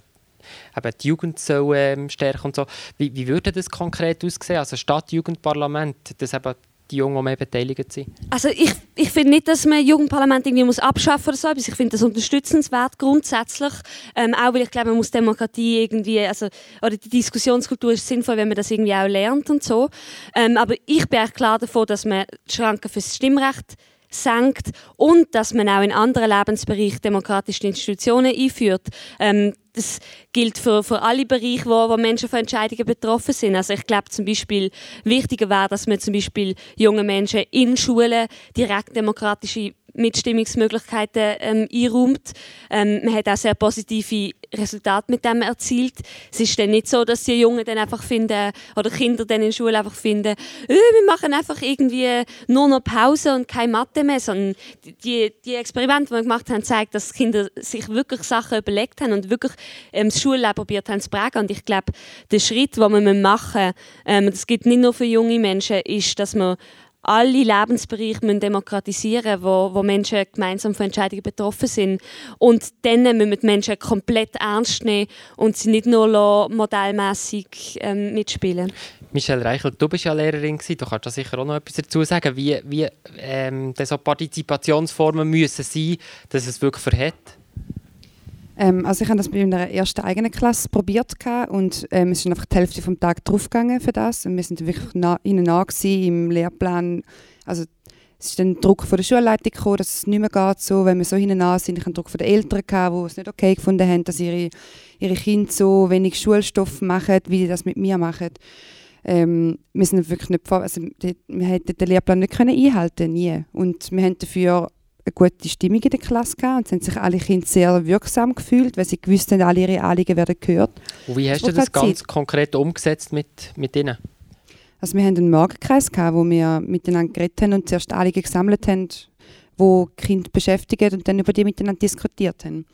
eben die Jugend soll ähm, stärken und so. Wie, wie würde das konkret aussehen? Also statt Jugendparlament, das eben die Jungen, die mehr beteiligt sind? Also ich, ich finde nicht, dass man Jugendparlament irgendwie muss abschaffen oder so. Ich finde das unterstützenswert grundsätzlich. Ähm, auch weil ich glaube, man muss Demokratie irgendwie, also, oder die Diskussionskultur ist sinnvoll, wenn man das irgendwie auch lernt und so. Ähm, aber ich bin auch klar davon, dass man die Schranken für das Stimmrecht senkt und dass man auch in anderen Lebensbereichen demokratische Institutionen einführt. Ähm, das gilt für, für alle Bereiche, wo, wo Menschen von Entscheidungen betroffen sind. Also ich glaube zum Beispiel, wichtiger wäre, dass man zum Beispiel junge Menschen in Schulen direkt demokratische Mitstimmungsmöglichkeiten ähm, einräumt. Ähm, man hat auch sehr positive Resultate mit dem erzielt. Es ist dann nicht so, dass die Jungen dann einfach finden, oder Kinder dann in der Schule einfach finden, äh, wir machen einfach irgendwie nur noch Pause und keine Mathe mehr, sondern die, die Experimente, die wir gemacht haben, zeigen, dass Kinder sich wirklich Sachen überlegt haben und wirklich ähm, das Schulleben probiert haben zu prägen. Und ich glaube, der Schritt, den wir machen müssen, ähm, das gibt nicht nur für junge Menschen, ist, dass man alle Lebensbereiche müssen demokratisieren wo, wo Menschen gemeinsam von Entscheidungen betroffen sind. Und dann müssen wir die Menschen komplett ernst nehmen und sie nicht nur modellmäßig ähm, mitspielen. Michelle Reichelt, du bist ja Lehrerin, du kannst da sicher auch noch etwas dazu sagen, wie, wie ähm, so Partizipationsformen müssen sein, dass es wirklich verhält. Ähm, also ich habe das bei meiner ersten eigenen Klasse probiert und ähm, es ist einfach die Hälfte vom Tag draufgegangen für das und wir sind wirklich nah, ihnen nah im Lehrplan. Also es ist dann Druck von der Schulleitung gekommen, dass es nicht mehr geht so, wenn wir so hinten sind. Ich hatte Druck von den Eltern, gehabt, die es nicht okay gefunden haben, dass ihre, ihre Kinder so wenig Schulstoff machen, wie die das mit mir machen. ähm, wir sind wirklich nicht also wir hätten den Lehrplan nicht können einhalten nie und wir haben dafür eine gute Stimmung in der Klasse gehabt und es haben sich alle Kinder sehr wirksam gefühlt, weil sie gewusst haben, alle ihre Anliegen werden gehört. Und wie hast du das ganz Zeit. konkret umgesetzt mit, mit ihnen? Also wir haben einen Morgenkreis gehabt, wo wir miteinander geredet haben und zuerst Anliegen gesammelt haben, wo die Kinder beschäftigen und dann über die miteinander diskutiert haben.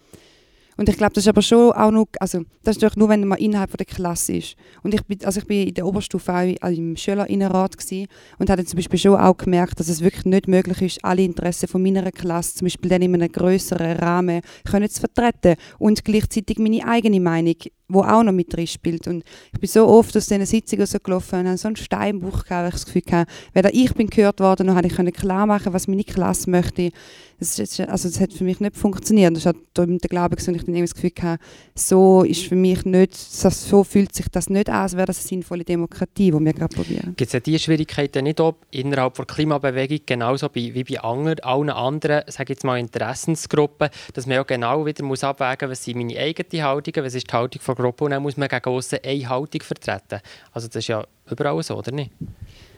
Und ich glaube, das ist aber schon auch noch, also das ist doch nur, wenn man innerhalb der Klasse ist. Und ich bin, also ich bin in der Oberstufe auch im Schülerinnenrat gewesen und habe zum Beispiel schon auch gemerkt, dass es wirklich nicht möglich ist, alle Interessen von meiner Klasse, zum Beispiel dann in einem größeren Rahmen, können zu vertreten und gleichzeitig meine eigene Meinung wo auch noch mit drin spielt. Und ich bin so oft aus diesen Sitzungen gelaufen und habe so einen Steinbruch gehabt, weil ich das Gefühl hatte, weder ich bin gehört worden, noch konnte ich klar machen, was meine Klasse möchte. Das, ist, also das hat für mich nicht funktioniert. Das hat der Glaube, und ich dann das Gefühl hatte, so ist für mich nicht, so fühlt sich das nicht an, als wäre das eine sinnvolle Demokratie, die wir gerade probieren. Gibt es diese Schwierigkeiten nicht auch innerhalb der Klimabewegung, genauso wie bei anderen, allen anderen, sage jetzt mal Interessensgruppen, dass man ja genau wieder muss abwägen muss, was sind meine eigenen Haltungen, was ist die Haltung von Und dann muss man gegen aussen eine Haltung vertreten. Also das ist ja überall so, oder nicht?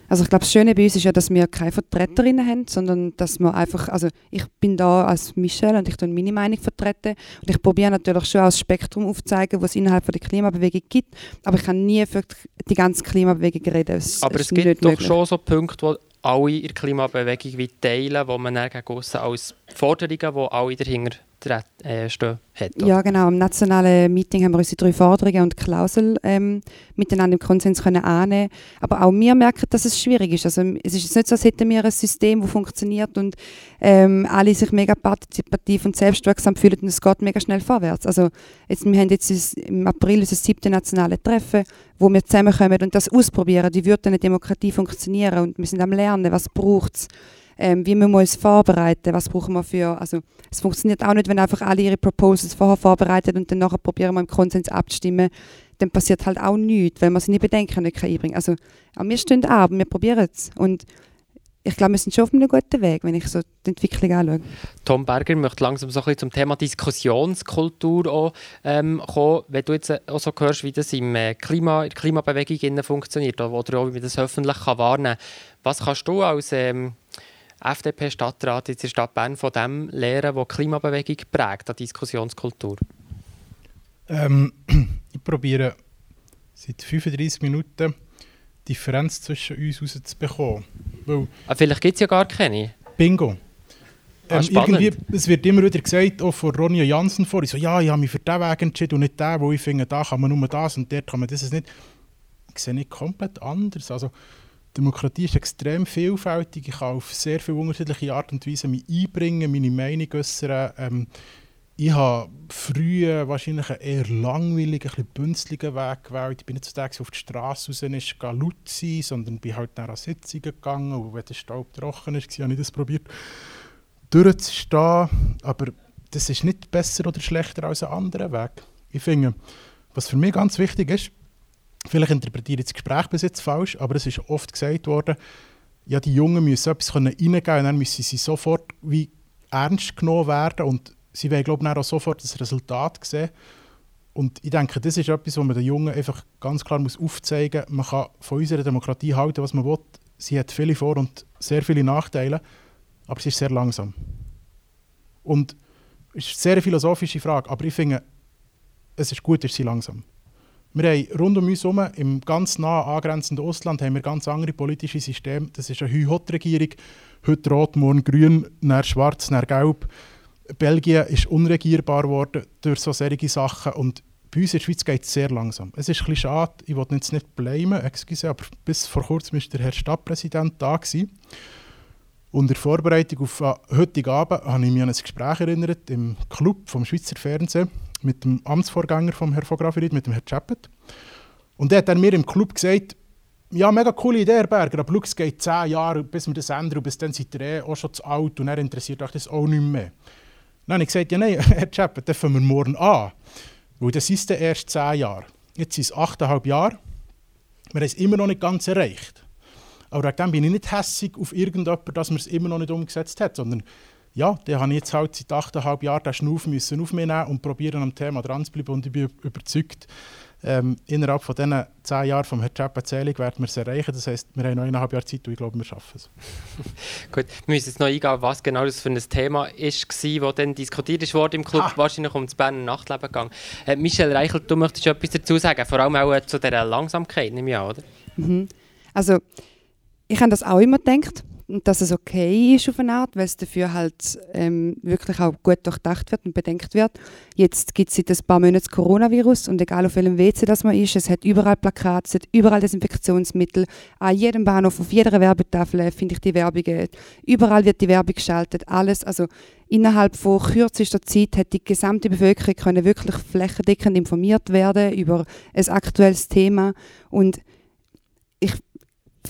Also ich glaube, das Schöne bei uns ist ja, dass wir keine Vertreterinnen haben, sondern dass wir einfach, also ich bin da als Michelle und ich tue meine Meinung vertreten und ich probiere natürlich schon als Spektrum aufzuzeigen, was es innerhalb der Klimabewegung gibt, aber ich kann nie für die ganze Klimabewegung reden. Es, aber es gibt doch möglich. schon so Punkte, wo alle in der Klimabewegung teilen, wo man dann gegen als Forderungen, die alle dahinter äh, stehen hat. Ja, genau. Im nationalen Meeting haben wir unsere drei Forderungen und Klauseln ähm, miteinander im Konsens können annehmen. Aber auch wir merken, dass es schwierig ist. Also es ist nicht so, als hätten wir ein System, das funktioniert und ähm, alle sich mega partizipativ und selbstwirksam fühlen und es geht mega schnell vorwärts. Also jetzt, wir haben jetzt im April unser siebte nationale Treffen, wo wir zusammenkommen und das ausprobieren. Wie würde eine Demokratie funktionieren? Und wir sind am Lernen, was braucht es ähm, wie müssen wir uns vorbereiten, was brauchen wir für, also es funktioniert auch nicht, wenn einfach alle ihre Proposals vorher vorbereitet und dann nachher probieren wir im Konsens abzustimmen, dann passiert halt auch nichts, weil man seine Bedenken nicht einbringen kann. Also auch wir stehen ab, wir probieren es und ich glaube, wir sind schon auf einem guten Weg, wenn ich so die Entwicklung anschaue. Tom Berger möchte langsam so ein bisschen zum Thema Diskussionskultur auch, ähm, kommen. Wenn du jetzt auch so hörst, wie das im äh, Klima, in der Klimabewegung funktioniert oder auch, wie man das öffentlich kann wahrnehmen kann, was kannst du als ähm, FDP-Stadtrat in der Stadt Bern von dem lehren, was die Klimabewegung prägt, an Diskussionskultur? Ähm, ich probiere seit 35 Minuten die Differenz zwischen uns herauszubekommen. Weil ah, vielleicht gibt es ja gar keine. Bingo. Ah, ähm, irgendwie, es wird immer wieder gesagt, auch von Ronja Jansen vor, ich so, ja, ich habe mich für diesen Weg entschieden und nicht den, wo ich finde, da kann man nur das und dort kann man das nicht. Ich sehe nicht komplett anders. Also, Demokratie ist extrem vielfältig. Ich kann auf sehr viele unterschiedliche Art und Weise mich einbringen, meine Meinung äußern. Ähm, ich habe früher wahrscheinlich einen eher langweiligen, ein bünzligen Weg gewählt. Ich bin nicht so der, auf die Straße raus ist, laut sein, sondern bin halt nach Sitzungen gegangen und wenn der Staub trocken ist, habe ich das probiert durchzustehen. Aber das ist nicht besser oder schlechter als ein anderer Weg. Ich finde, was für mich ganz wichtig ist, vielleicht interpretiere ich das Gespräch bis jetzt falsch, aber es ist oft gesagt worden, ja, die Jungen müssen etwas reingeben und dann müssen sie sofort wie ernst genommen werden und sie wollen, glaube ich, auch sofort das Resultat sehen. Und ich denke, das ist etwas, was man den Jungen einfach ganz klar muss aufzeigen muss. Man kann von unserer Demokratie halten, was man will. Sie hat viele Vor- und sehr viele Nachteile, aber sie ist sehr langsam. Und es ist eine sehr philosophische Frage, aber ich finde, es ist gut, dass sie langsam. Wir haben rund um uns herum, im ganz nah angrenzenden Ostland, haben wir ganz andere politische Systeme. Das ist eine Hü-Hot-Regierung. Heute rot, morgen grün, dann schwarz, dann gelb. Belgien ist unregierbar geworden durch so solche Sachen. Und bei uns in der Schweiz geht es sehr langsam. Es ist ein bisschen schade, ich wollte jetzt nicht blamen, excuse, aber bis vor kurzem war der Herr Stadtpräsident da. Gewesen. Und in der Vorbereitung auf äh, heutigen Abend habe ich mich an ein Gespräch erinnert im Club vom Schweizer Fernsehen mit dem Amtsvorgänger von Herrn von mit dem Herrn Chappet. Und der hat dann mir im Club gesagt, ja, mega coole Idee, Herr Berger, aber schau, es geht zehn Jahre, bis wir das ändern und bis dann seid ihr eh auch schon zu alt und er interessiert euch das auch nicht mehr. Dann habe ich gesagt, ja nein, Herr Chappet, das fangen wir morgen an, weil das ist dann erst zehn Jahre. Jetzt sind es achteinhalb Jahre, wir haben es immer noch nicht ganz erreicht. Aber dann bin ich nicht hässig auf irgendjemanden, dass man es immer noch nicht umgesetzt hat, sondern ja, dann habe ich jetzt halt seit 8,5 Jahren den Schnuff müssen auf mich nehmen und probieren am Thema dran zu bleiben und ich bin überzeugt, ähm, innerhalb von diesen 10 Jahren vom Herrn Erzählung werden wir es erreichen. Das heisst, wir haben noch eineinhalb Jahre Zeit und ich glaube, wir schaffen es. Gut, wir müssen jetzt noch eingehen, was genau das für ein Thema ist, das dann diskutiert wurde im Club, ah. wahrscheinlich um das Berner Nachtleben gegangen. Äh, Michel Reichelt, du möchtest etwas dazu sagen, vor allem auch äh, zu dieser Langsamkeit, nehme ich an, oder? Mhm. Also, ich habe das auch immer gedacht dass es okay ist auf eine Art, weil es dafür halt ähm, wirklich auch gut durchdacht wird und bedenkt wird. Jetzt gibt es seit ein paar Monaten das Coronavirus und egal auf welchem WC das man ist, es hat überall Plakate, es hat überall Desinfektionsmittel, an jedem Bahnhof, auf jeder Werbetafel finde ich die Werbungen, überall wird die Werbung geschaltet, alles, also innerhalb von kürzester Zeit hat die gesamte Bevölkerung können wirklich flächendeckend informiert werden über ein aktuelles Thema. Und ich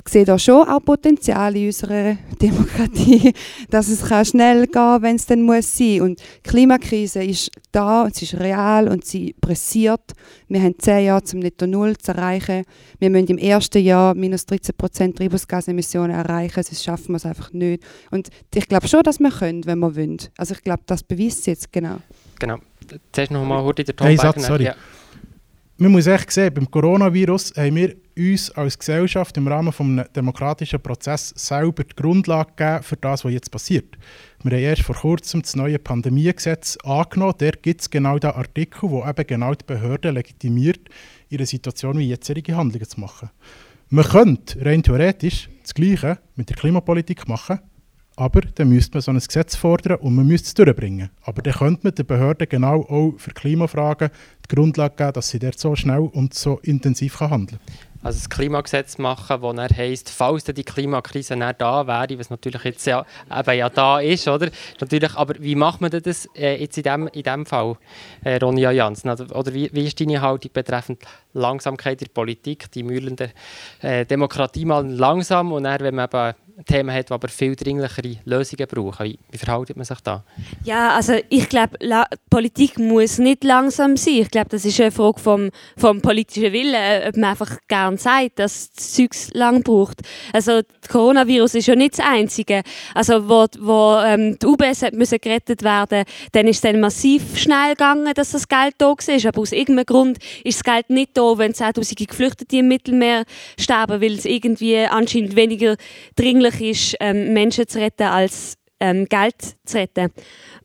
sehe da schon auch Potenzial in unserer Demokratie, dass es kann schnell gehen wenn es dann muss sein. Und die Klimakrise ist da, und sie ist real und sie pressiert. Wir haben zehn Jahre zum Netto Null zu erreichen. Wir müssen im ersten Jahr minus 13 Prozent Treibhausgasemissionen erreichen, sonst schaffen wir es einfach nicht. Und ich glaube schon, dass wir können, wenn wir wollen. Also ich glaube, das beweist es jetzt genau. Genau. Zuerst noch mal kurz der Tom hey, Satz, sorry. Ja. Man muss echt sehen, beim Coronavirus haben wir uns als Gesellschaft im Rahmen eines demokratischen Prozesses selber die Grundlage gegeben für das, was jetzt passiert. Wir haben erst vor kurzem das neue Pandemiegesetz angenommen. Dort gibt es genau den Artikel, der eben genau die Behörden legitimiert, einer Situation wie jetzige Handlungen zu machen. Man könnte rein theoretisch das Gleiche mit der Klimapolitik machen, aber dann müsste man so ein Gesetz fordern und man müsste es durchbringen. Aber dann könnte man den Behörden genau auch für Klimafragen die Grundlage geben, dass sie dort so schnell und so intensiv handeln können also das Klimagesetz machen, wo er heisst, falls die Klimakrise nicht da wäre, was natürlich jetzt ja, eben ja da ist, oder? Natürlich, aber wie macht man das äh, jetzt in dem, in dem Fall, äh, Ronja Janssen? Oder, oder wie, wie ist deine Haltung betreffend Langsamkeit der Politik, die mühlende äh, Demokratie mal langsam und dann, wenn man eben Themen hat, die aber viel dringlichere Lösungen brauchen. Wie, wie verhält man sich da? Ja, also ich glaube, Politik muss nicht langsam sein. Ich glaube, das ist eine Frage vom, vom politischen Willen, ob man einfach gerne sagt, dass das Zeug lang braucht. Also das Coronavirus ist ja nicht das Einzige. Also wo, wo ähm, die UBS hat müssen gerettet werden, dann ist es dann massiv schnell gegangen, dass das Geld da war. Aber aus irgendeinem Grund ist das Geld nicht da, wenn 10'000 Geflüchtete im Mittelmeer sterben, weil es irgendwie anscheinend weniger dringlich dringlich ist, ähm, Menschen zu retten, als ähm, Geld zu retten.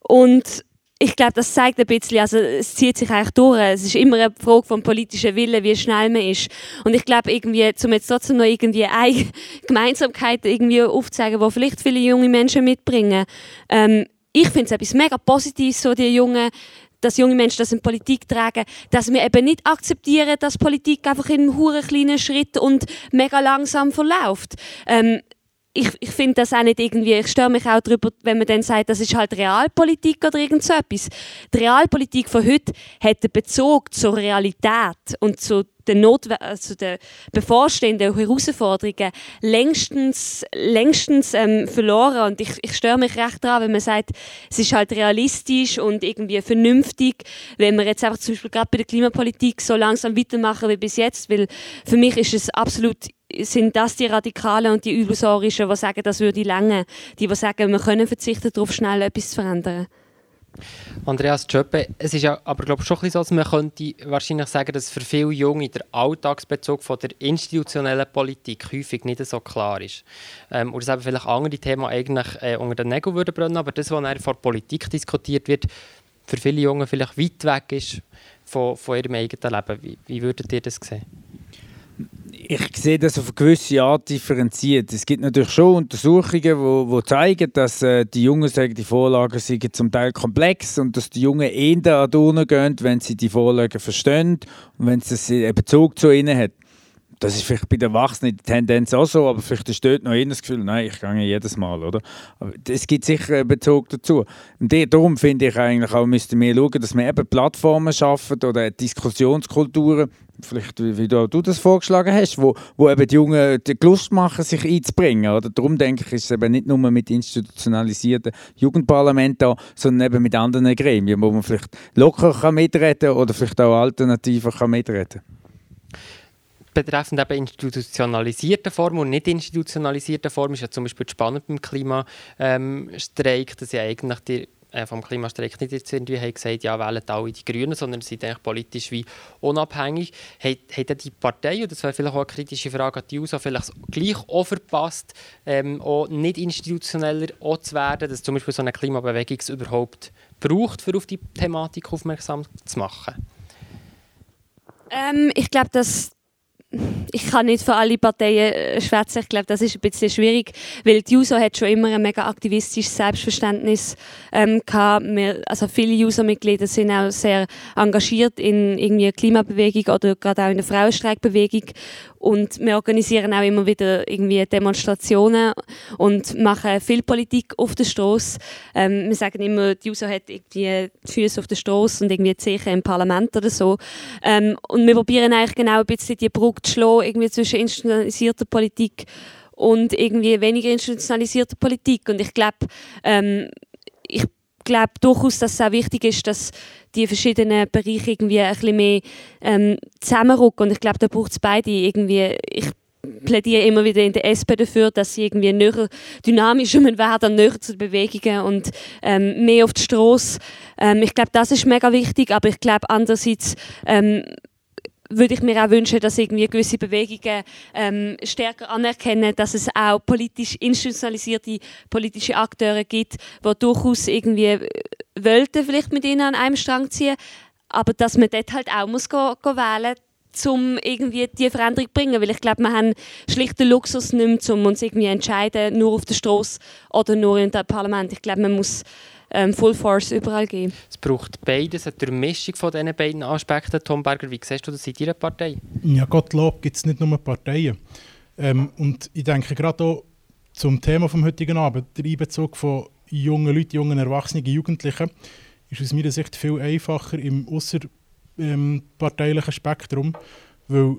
Und ich glaube, das zeigt ein bisschen, also es zieht sich eigentlich durch. Es ist immer eine Frage vom politischen Willen, wie schnell man ist. Und ich glaube, irgendwie, um jetzt trotzdem noch irgendwie eine Gemeinsamkeit irgendwie aufzuzeigen, die vielleicht viele junge Menschen mitbringen. Ähm, ich finde es etwas mega Positives, so die jungen dass junge Menschen das in Politik tragen, dass wir eben nicht akzeptieren, dass Politik einfach in einem kleinen Schritt und mega langsam verläuft. Ähm, ich, ich finde das auch nicht irgendwie, ich störe mich auch darüber, wenn man dann sagt, das ist halt Realpolitik oder irgend so etwas. Die Realpolitik von heute hat einen Bezug zur Realität und zu den, Notwe also den bevorstehenden Herausforderungen längstens, längstens ähm, verloren. Und ich, ich störe mich recht daran, wenn man sagt, es ist halt realistisch und irgendwie vernünftig, wenn wir jetzt einfach zum Beispiel gerade bei der Klimapolitik so langsam weitermachen wie bis jetzt, weil für mich ist es absolut sind das die Radikalen und die Illusorischen, die sagen, das würde länger, die, die sagen, wir können verzichten darauf, schnell etwas zu verändern. Andreas Tschöppe, es ist ja aber glaube ich, schon ein bisschen so, man könnte wahrscheinlich sagen, dass für viele Junge der Alltagsbezug von der institutionellen Politik häufig nicht so klar ist. Ähm, und dass vielleicht andere Themen eigentlich äh, unter den Nägeln würden brennen, aber das, was vor Politik diskutiert wird, für viele Junge vielleicht weit weg ist von, von ihrem eigenen Leben. Wie, wie würdet ihr das sehen? Ich sehe das auf eine gewisse Art differenziert. Es gibt natürlich schon Untersuchungen, die wo, wo zeigen, dass äh, die Jungen sagen, die Vorlagen sind zum Teil komplex und dass die Jungen eher an gehen, wenn sie die Vorlagen verstehen und wenn sie einen Bezug zu ihnen haben. Das ist vielleicht bei den Erwachsenen die Tendenz auch so, aber vielleicht ist dort noch eher das Gefühl, nein, ich gehe jedes Mal, oder? Aber es gibt sicher einen Bezug dazu. Und darum finde ich eigentlich auch, müssten wir schauen, dass wir eben Plattformen schaffen oder Diskussionskulturen, vielleicht wie, wie du, das vorgeschlagen hast, wo, wo eben die Jungen die Lust machen, sich einzubringen. Oder? Darum denke ich, ist es eben nicht nur mit institutionalisierten Jugendparlamenten, sondern eben mit anderen Gremien, wo man vielleicht locker kann mitreden oder vielleicht auch alternativer kann mitreden kann. Betreffend eben institutionalisierten Formen und nicht institutionalisierten Formen ist ja zum Beispiel spannend beim Klimastreik, dass ja eigentlich die äh, vom Klimastreik nicht jetzt irgendwie haben gesagt, ja, wählen alle die Grünen, sondern sind eigentlich politisch wie unabhängig. Hat die Partei, und das wäre vielleicht auch eine kritische Frage an die USA, vielleicht gleich auch verpasst, ähm, auch nicht institutioneller auch zu werden, dass zum Beispiel so eine Klimabewegung es überhaupt braucht, um auf die Thematik aufmerksam zu machen? Ähm, ich glaube, dass ich kann nicht für alle Parteien äh, schwätzen. Ich glaube, das ist ein bisschen schwierig, weil die User hat schon immer ein mega aktivistisches Selbstverständnis ähm, gehabt. Wir, also viele User-Mitglieder sind auch sehr engagiert in irgendwie Klimabewegung oder gerade auch in der Frauenstreikbewegung und wir organisieren auch immer wieder irgendwie Demonstrationen und machen viel Politik auf der Straße. Ähm, wir sagen immer, die User hat irgendwie die Füße auf der Straße und irgendwie die Zeche im Parlament oder so. Ähm, und wir probieren eigentlich genau ein bisschen die Brücke zu schlagen, irgendwie zwischen institutionalisierter Politik und irgendwie weniger institutionalisierter Politik. Und ich glaube, ähm, ich glaube durchaus, dass es auch wichtig ist, dass die verschiedenen Bereiche irgendwie ein bisschen mehr ähm, zusammenrücken. Und ich glaube, da braucht es beide irgendwie. Ich plädiere immer wieder in der SP dafür, dass sie irgendwie näher dynamischer werden, näher zu den Bewegungen und ähm, mehr auf die Straße. Ähm, ich glaube, das ist mega wichtig, aber ich glaube andererseits ähm, würde ich mir auch wünschen, dass irgendwie gewisse Bewegungen ähm, stärker anerkennen, dass es auch politisch institutionalisierte politische Akteure gibt, die durchaus irgendwie äh, wollten vielleicht mit ihnen an einem Strang ziehen, aber dass man dort halt auch muss go, go wählen um irgendwie die Veränderung zu bringen, weil ich glaube, wir haben schlicht den Luxus nicht mehr, um uns irgendwie entscheiden, nur auf der Straße oder nur im Parlament. Ich glaube, man muss ähm, Full Force überall geben. Es braucht beides, eine Durchmischung von diesen beiden Aspekten. Tom Berger, wie siehst du das in deiner Partei? Ja, Gottlob gibt es nicht nur Parteien. Ähm, und ich denke gerade auch zum Thema vom heutigen Abend, der Einbezug von jungen Leuten, jungen Erwachsenen, Jugendlichen, ist aus meiner Sicht viel einfacher im außerparteilichen ähm, Spektrum, weil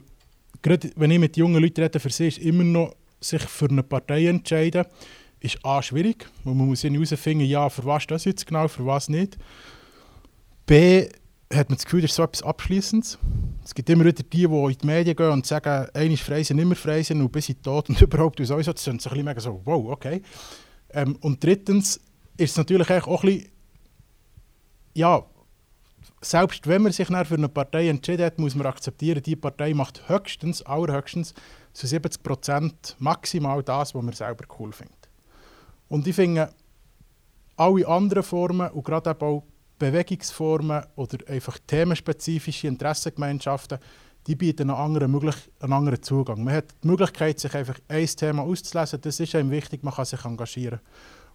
gerade wenn ich mit jungen Leuten rede, für sie ist immer noch sich für eine Partei entscheiden ist A schwierig, weil man muss herausfinden, ja, für was das jetzt genau, für was nicht. B hat man das Gefühl, das ist so etwas Abschließendes. Es gibt immer wieder die, die in die Medien gehen und sagen, einer ist frei, sind immer frei sind und bis sie tot und überhaupt und sowieso. Das sind so ein bisschen so, wow, okay. Ähm, und drittens ist es natürlich auch ein bisschen, ja, selbst wenn man sich für eine Partei entschieden hat, muss man akzeptieren, die Partei macht höchstens, allerhöchstens zu 70 Prozent maximal das, was man selber cool findet. Und ich finde, alle anderen Formen und gerade auch Bewegungsformen oder einfach themenspezifische Interessengemeinschaften, die bieten einen anderen, möglich, einen anderen Zugang. Man hat die Möglichkeit, sich einfach ein Thema auszulesen. Das ist einem wichtig, man kann sich engagieren.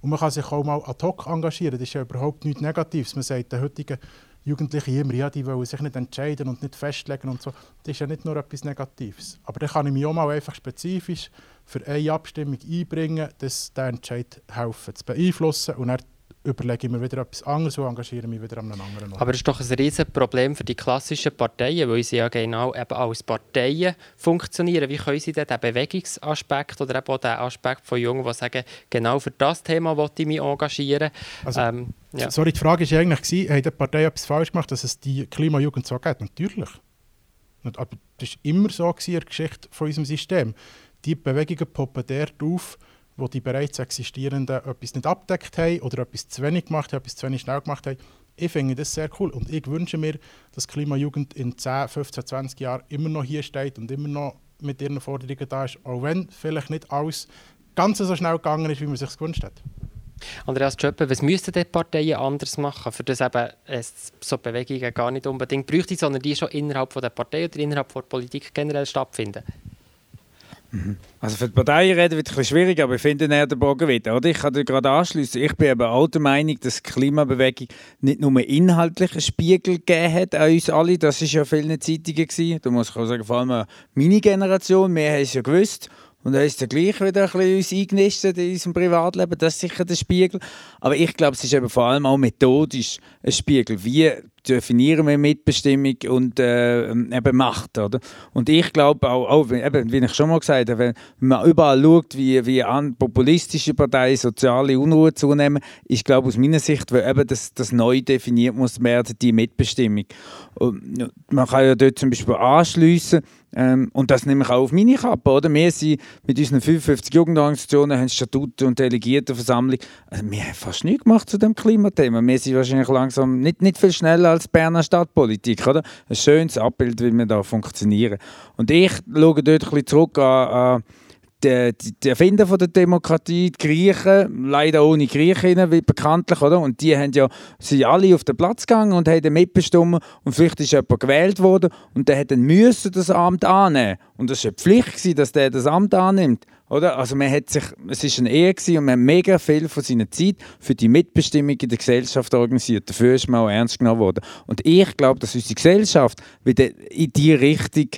Und man kann sich auch mal ad hoc engagieren. Das ist ja überhaupt nichts Negatives. Man sagt den heutigen Jugendlichen immer, ja, die wollen sich nicht entscheiden und nicht festlegen und so. Das ist ja nicht nur etwas Negatives. Aber dann kann ich mich auch mal einfach spezifisch für eine Abstimmung einbringen, dass der Entscheid helfen zu beeinflussen und überlege ich mir wieder etwas anderes und engagiere mich wieder an einem anderen Ort. Aber das ist doch ein riesiges Problem für die klassischen Parteien, weil sie ja genau eben als Parteien funktionieren. Wie können sie denn den Bewegungsaspekt oder eben auch den Aspekt von Jungen, die sagen, genau für das Thema wollte ich mich engagieren? Also, ähm, ja. Sorry, die Frage war eigentlich, hat die Partei etwas falsch gemacht, dass es die Klimajugend so geht? Natürlich. Aber das war immer so in der Geschichte von unserem System die Bewegungen poppen dort auf, wo die bereits existierenden etwas nicht abdeckt haben oder etwas zu wenig gemacht haben, etwas zu wenig schnell gemacht haben. Ich finde das sehr cool und ich wünsche mir, dass Klimajugend in 10, 15, 20 Jahren immer noch hier steht und immer noch mit ihren Forderungen da ist, auch wenn vielleicht nicht alles ganz so schnell gegangen ist, wie man sich gewünscht hat. Andreas Schöppe, was müssten die Parteien anders machen, für das eben es so Bewegungen gar nicht unbedingt bräuchte, sondern die schon innerhalb von der Partei oder innerhalb der Politik generell stattfinden? Also für die Parteien reden wird es ein schwierig, aber ich finde eher den Bogen wieder. Oder? Ich kann dir gerade anschließen. Ich bin aber auch der Meinung, dass die Klimabewegung nicht nur inhaltlichen Spiegel gegeben hat an uns alle. Das war ja vielen Zeitungen. Gewesen. Da muss ich auch sagen, vor allem meine Generation, wir haben es ja gewusst. Und dann ist es gleich wieder ein bisschen eingenistet in unserem Privatleben. Das ist sicher der Spiegel. Aber ich glaube, es ist eben vor allem auch methodisch ein Spiegel, wie definieren wir Mitbestimmung und äh, eben Macht. Oder? Und ich glaube auch, auch eben, wie ich schon mal gesagt habe, wenn man überall schaut, wie, wie an populistische Parteien soziale Unruhe zunehmen, ist glaube aus meiner Sicht, weil eben das, das neu definiert muss werden, die Mitbestimmung. Und man kann ja dort zum Beispiel anschliessen, ähm, und das nehme ich auch auf meine Kappe. Oder? Wir sind mit unseren 55 Jugendorganisationen, haben Statuten und Delegiertenversammlung. Also wir haben fast nichts gemacht zu dem Klimathema. Wir sind wahrscheinlich langsam nicht, nicht viel schneller als Berner Stadtpolitik. Oder? Ein schönes Abbild, wie wir da funktionieren. Und ich schaue dort ein bisschen zurück an, an die, die Erfinder von der Demokratie, die Griechen, leider ohne Griechinnen, wie bekanntlich, oder? Und die haben ja, sind alle auf den Platz gegangen und haben mitbestimmt und vielleicht ist jemand gewählt worden und der hätte müssen das Amt annehmen und das war eine Pflicht gewesen, dass der das Amt annimmt, oder? Also man hat sich, es ist eine Ehe gewesen und man hat mega viel von seiner Zeit für die Mitbestimmung in der Gesellschaft organisiert. Dafür ist man auch ernst genommen worden. Und ich glaube, dass unsere Gesellschaft wieder in die Richtung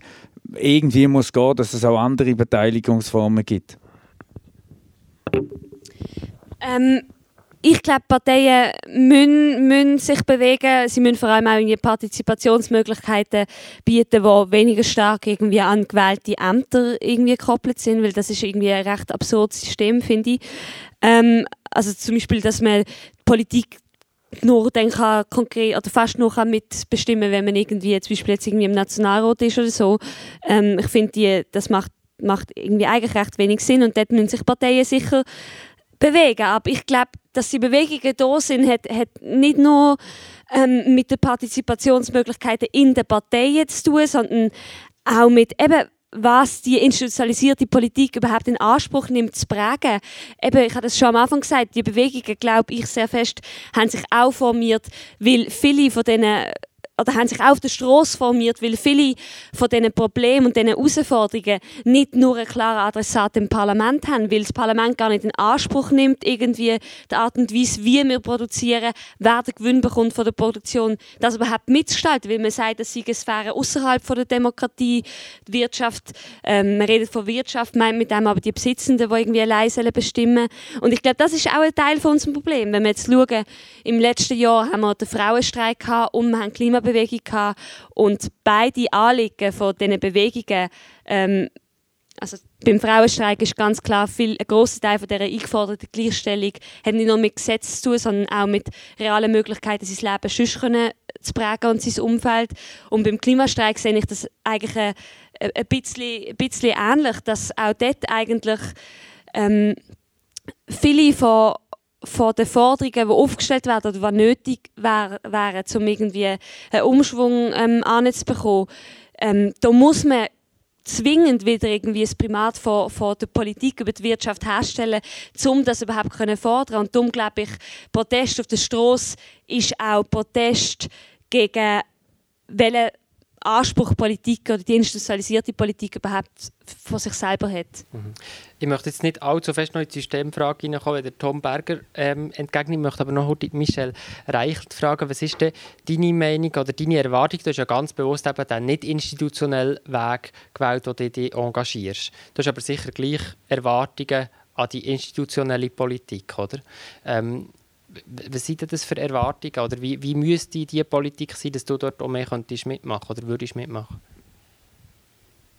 irgendwie muss gehen, dass es auch andere Beteiligungsformen gibt? Ähm, ich glaube, Parteien müssen, müssen, sich bewegen. Sie müssen vor allem auch Partizipationsmöglichkeiten bieten, die weniger stark irgendwie an gewählte Ämter irgendwie gekoppelt sind, weil das ist irgendwie ein recht absurdes System, finde ich. Ähm, also zum Beispiel, dass man Politik nur dann kann konkret oder fast nur kann mitbestimmen, wenn man irgendwie zum Beispiel jetzt irgendwie im Nationalrat ist oder so. Ähm, ich finde, das macht, macht irgendwie eigentlich recht wenig Sinn und dort müssen sich Parteien sicher bewegen. Aber ich glaube, dass die Bewegungen da sind, hat, hat nicht nur ähm, mit den Partizipationsmöglichkeiten in den Parteien zu tun, sondern auch mit eben was die institutionalisierte Politik überhaupt in Anspruch nimmt, zu prägen. Eben, ich habe das schon am Anfang gesagt, die Bewegungen, glaube ich sehr fest, haben sich auch formiert, weil viele von diesen oder haben sich auf der Straße formiert, weil viele von diesen Problemen und diesen Herausforderungen nicht nur einen klaren Adressat im Parlament haben, weil das Parlament gar nicht in Anspruch nimmt, irgendwie die Art und Weise, wie wir produzieren, wer den Gewinn bekommt von der Produktion, das überhaupt mitgestalten, weil man sagt, das sei eine Sphäre außerhalb der Demokratie, die Wirtschaft, ähm, man redet von Wirtschaft, meint mit dem aber die Besitzenden, die irgendwie allein bestimmen Und ich glaube, das ist auch ein Teil von unserem Problem. Wenn wir jetzt schauen, im letzten Jahr haben wir den Frauenstreik gehabt und wir haben Klima Klimabewegung gehabt und beide Anliegen von diesen Bewegungen ähm, also beim Frauenstreik ist ganz klar, viel, ein grosser Teil von dieser eingeforderten Gleichstellung hat nicht nur mit Gesetzen zu tun, sondern auch mit realen Möglichkeiten, sein Leben sonst zu prägen und sein Umfeld. Und beim Klimastreik sehe ich das eigentlich ein, ein, bisschen, ein bisschen ähnlich, dass auch dort eigentlich ähm, viele von von den Forderungen, die aufgestellt werden oder die nötig wär, um irgendwie einen Umschwung ähm, anzubekommen, ähm, da muss man zwingend wieder irgendwie das Primat von, von der Politik über die Wirtschaft herstellen, um das überhaupt zu fordern. Und darum glaube ich, Protest auf der Straße ist auch Protest gegen welchen Anspruch Politik oder die institutionalisierte Politik überhaupt von sich selber hat. Mhm. Ich möchte jetzt nicht allzu fest noch in die Systemfrage hineinkommen, der Tom Berger ähm, entgegnen möchte, aber noch heute Michel Reichelt fragen, was ist denn deine Meinung oder deine Erwartung? Du hast ja ganz bewusst eben den nicht institutionellen Weg gewählt, wo du dich engagierst. Du hast aber sicher gleich Erwartungen an die institutionelle Politik, oder? Ähm, was sind das für Erwartungen? Oder wie, wie müsste die Politik sein, dass du dort auch mehr könntest mitmachen oder würdest mitmachen?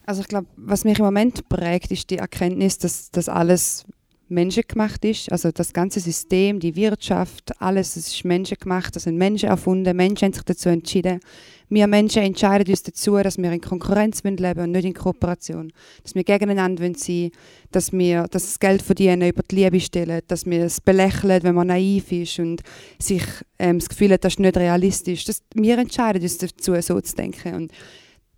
Also ich glaube, was mich im Moment prägt, ist die Erkenntnis, dass das alles menschengemacht ist. Also das ganze System, die Wirtschaft, alles das ist menschengemacht, das sind Menschen erfunden. Menschen haben sich dazu entschieden. Wir Menschen entscheiden uns dazu, dass wir in Konkurrenz leben und nicht in Kooperation. Dass wir gegeneinander sein wollen, dass wir dass das Geld verdienen über die Liebe stellen, dass wir es belächeln, wenn man naiv ist und sich ähm, das Gefühl hat, das ist nicht realistisch. Das, wir entscheiden uns dazu, so zu denken. Und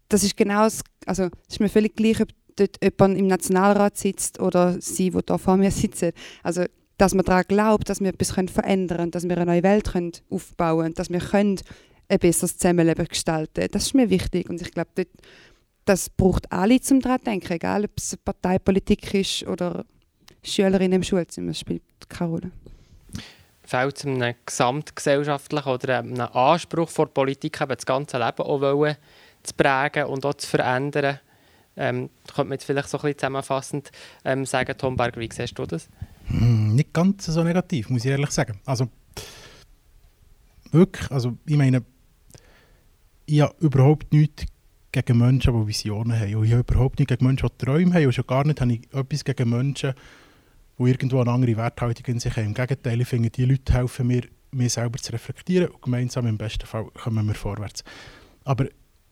das ist genau das, also es ist mir völlig gleich, ob dort jemand im Nationalrat sitzt oder sie, die hier vor mir sitzen. Also, dass man daran glaubt, dass wir etwas verändern können, dass wir eine neue Welt können aufbauen können, dass wir können ein besseres Zusammenleben gestalten. Das ist mir wichtig und ich glaube, dort, das braucht alle zum daran denken, egal ob es Parteipolitik ist oder Schülerinnen im Schulzimmer, das spielt keine Rolle. Fällt es einem gesamtgesellschaftlichen oder einem Anspruch vor Politik, das ganze Leben auch zu prägen und auch zu verändern? Ähm, könnte man jetzt vielleicht so ein bisschen zusammenfassend ähm, sagen, Tom Berger, wie siehst du das? Hm, nicht ganz so negativ, muss ich ehrlich sagen. Also wirklich, also ich meine, ich habe überhaupt nichts gegen Menschen, die Visionen haben. Und ich habe überhaupt nichts gegen Menschen, die Träume haben. Und schon gar nicht habe ich etwas gegen Menschen, die irgendwo eine andere Werthaltung in sich haben. Im Gegenteil, ich finde, diese Leute helfen mir, mich selber zu reflektieren und gemeinsam im besten Fall kommen wir vorwärts. Aber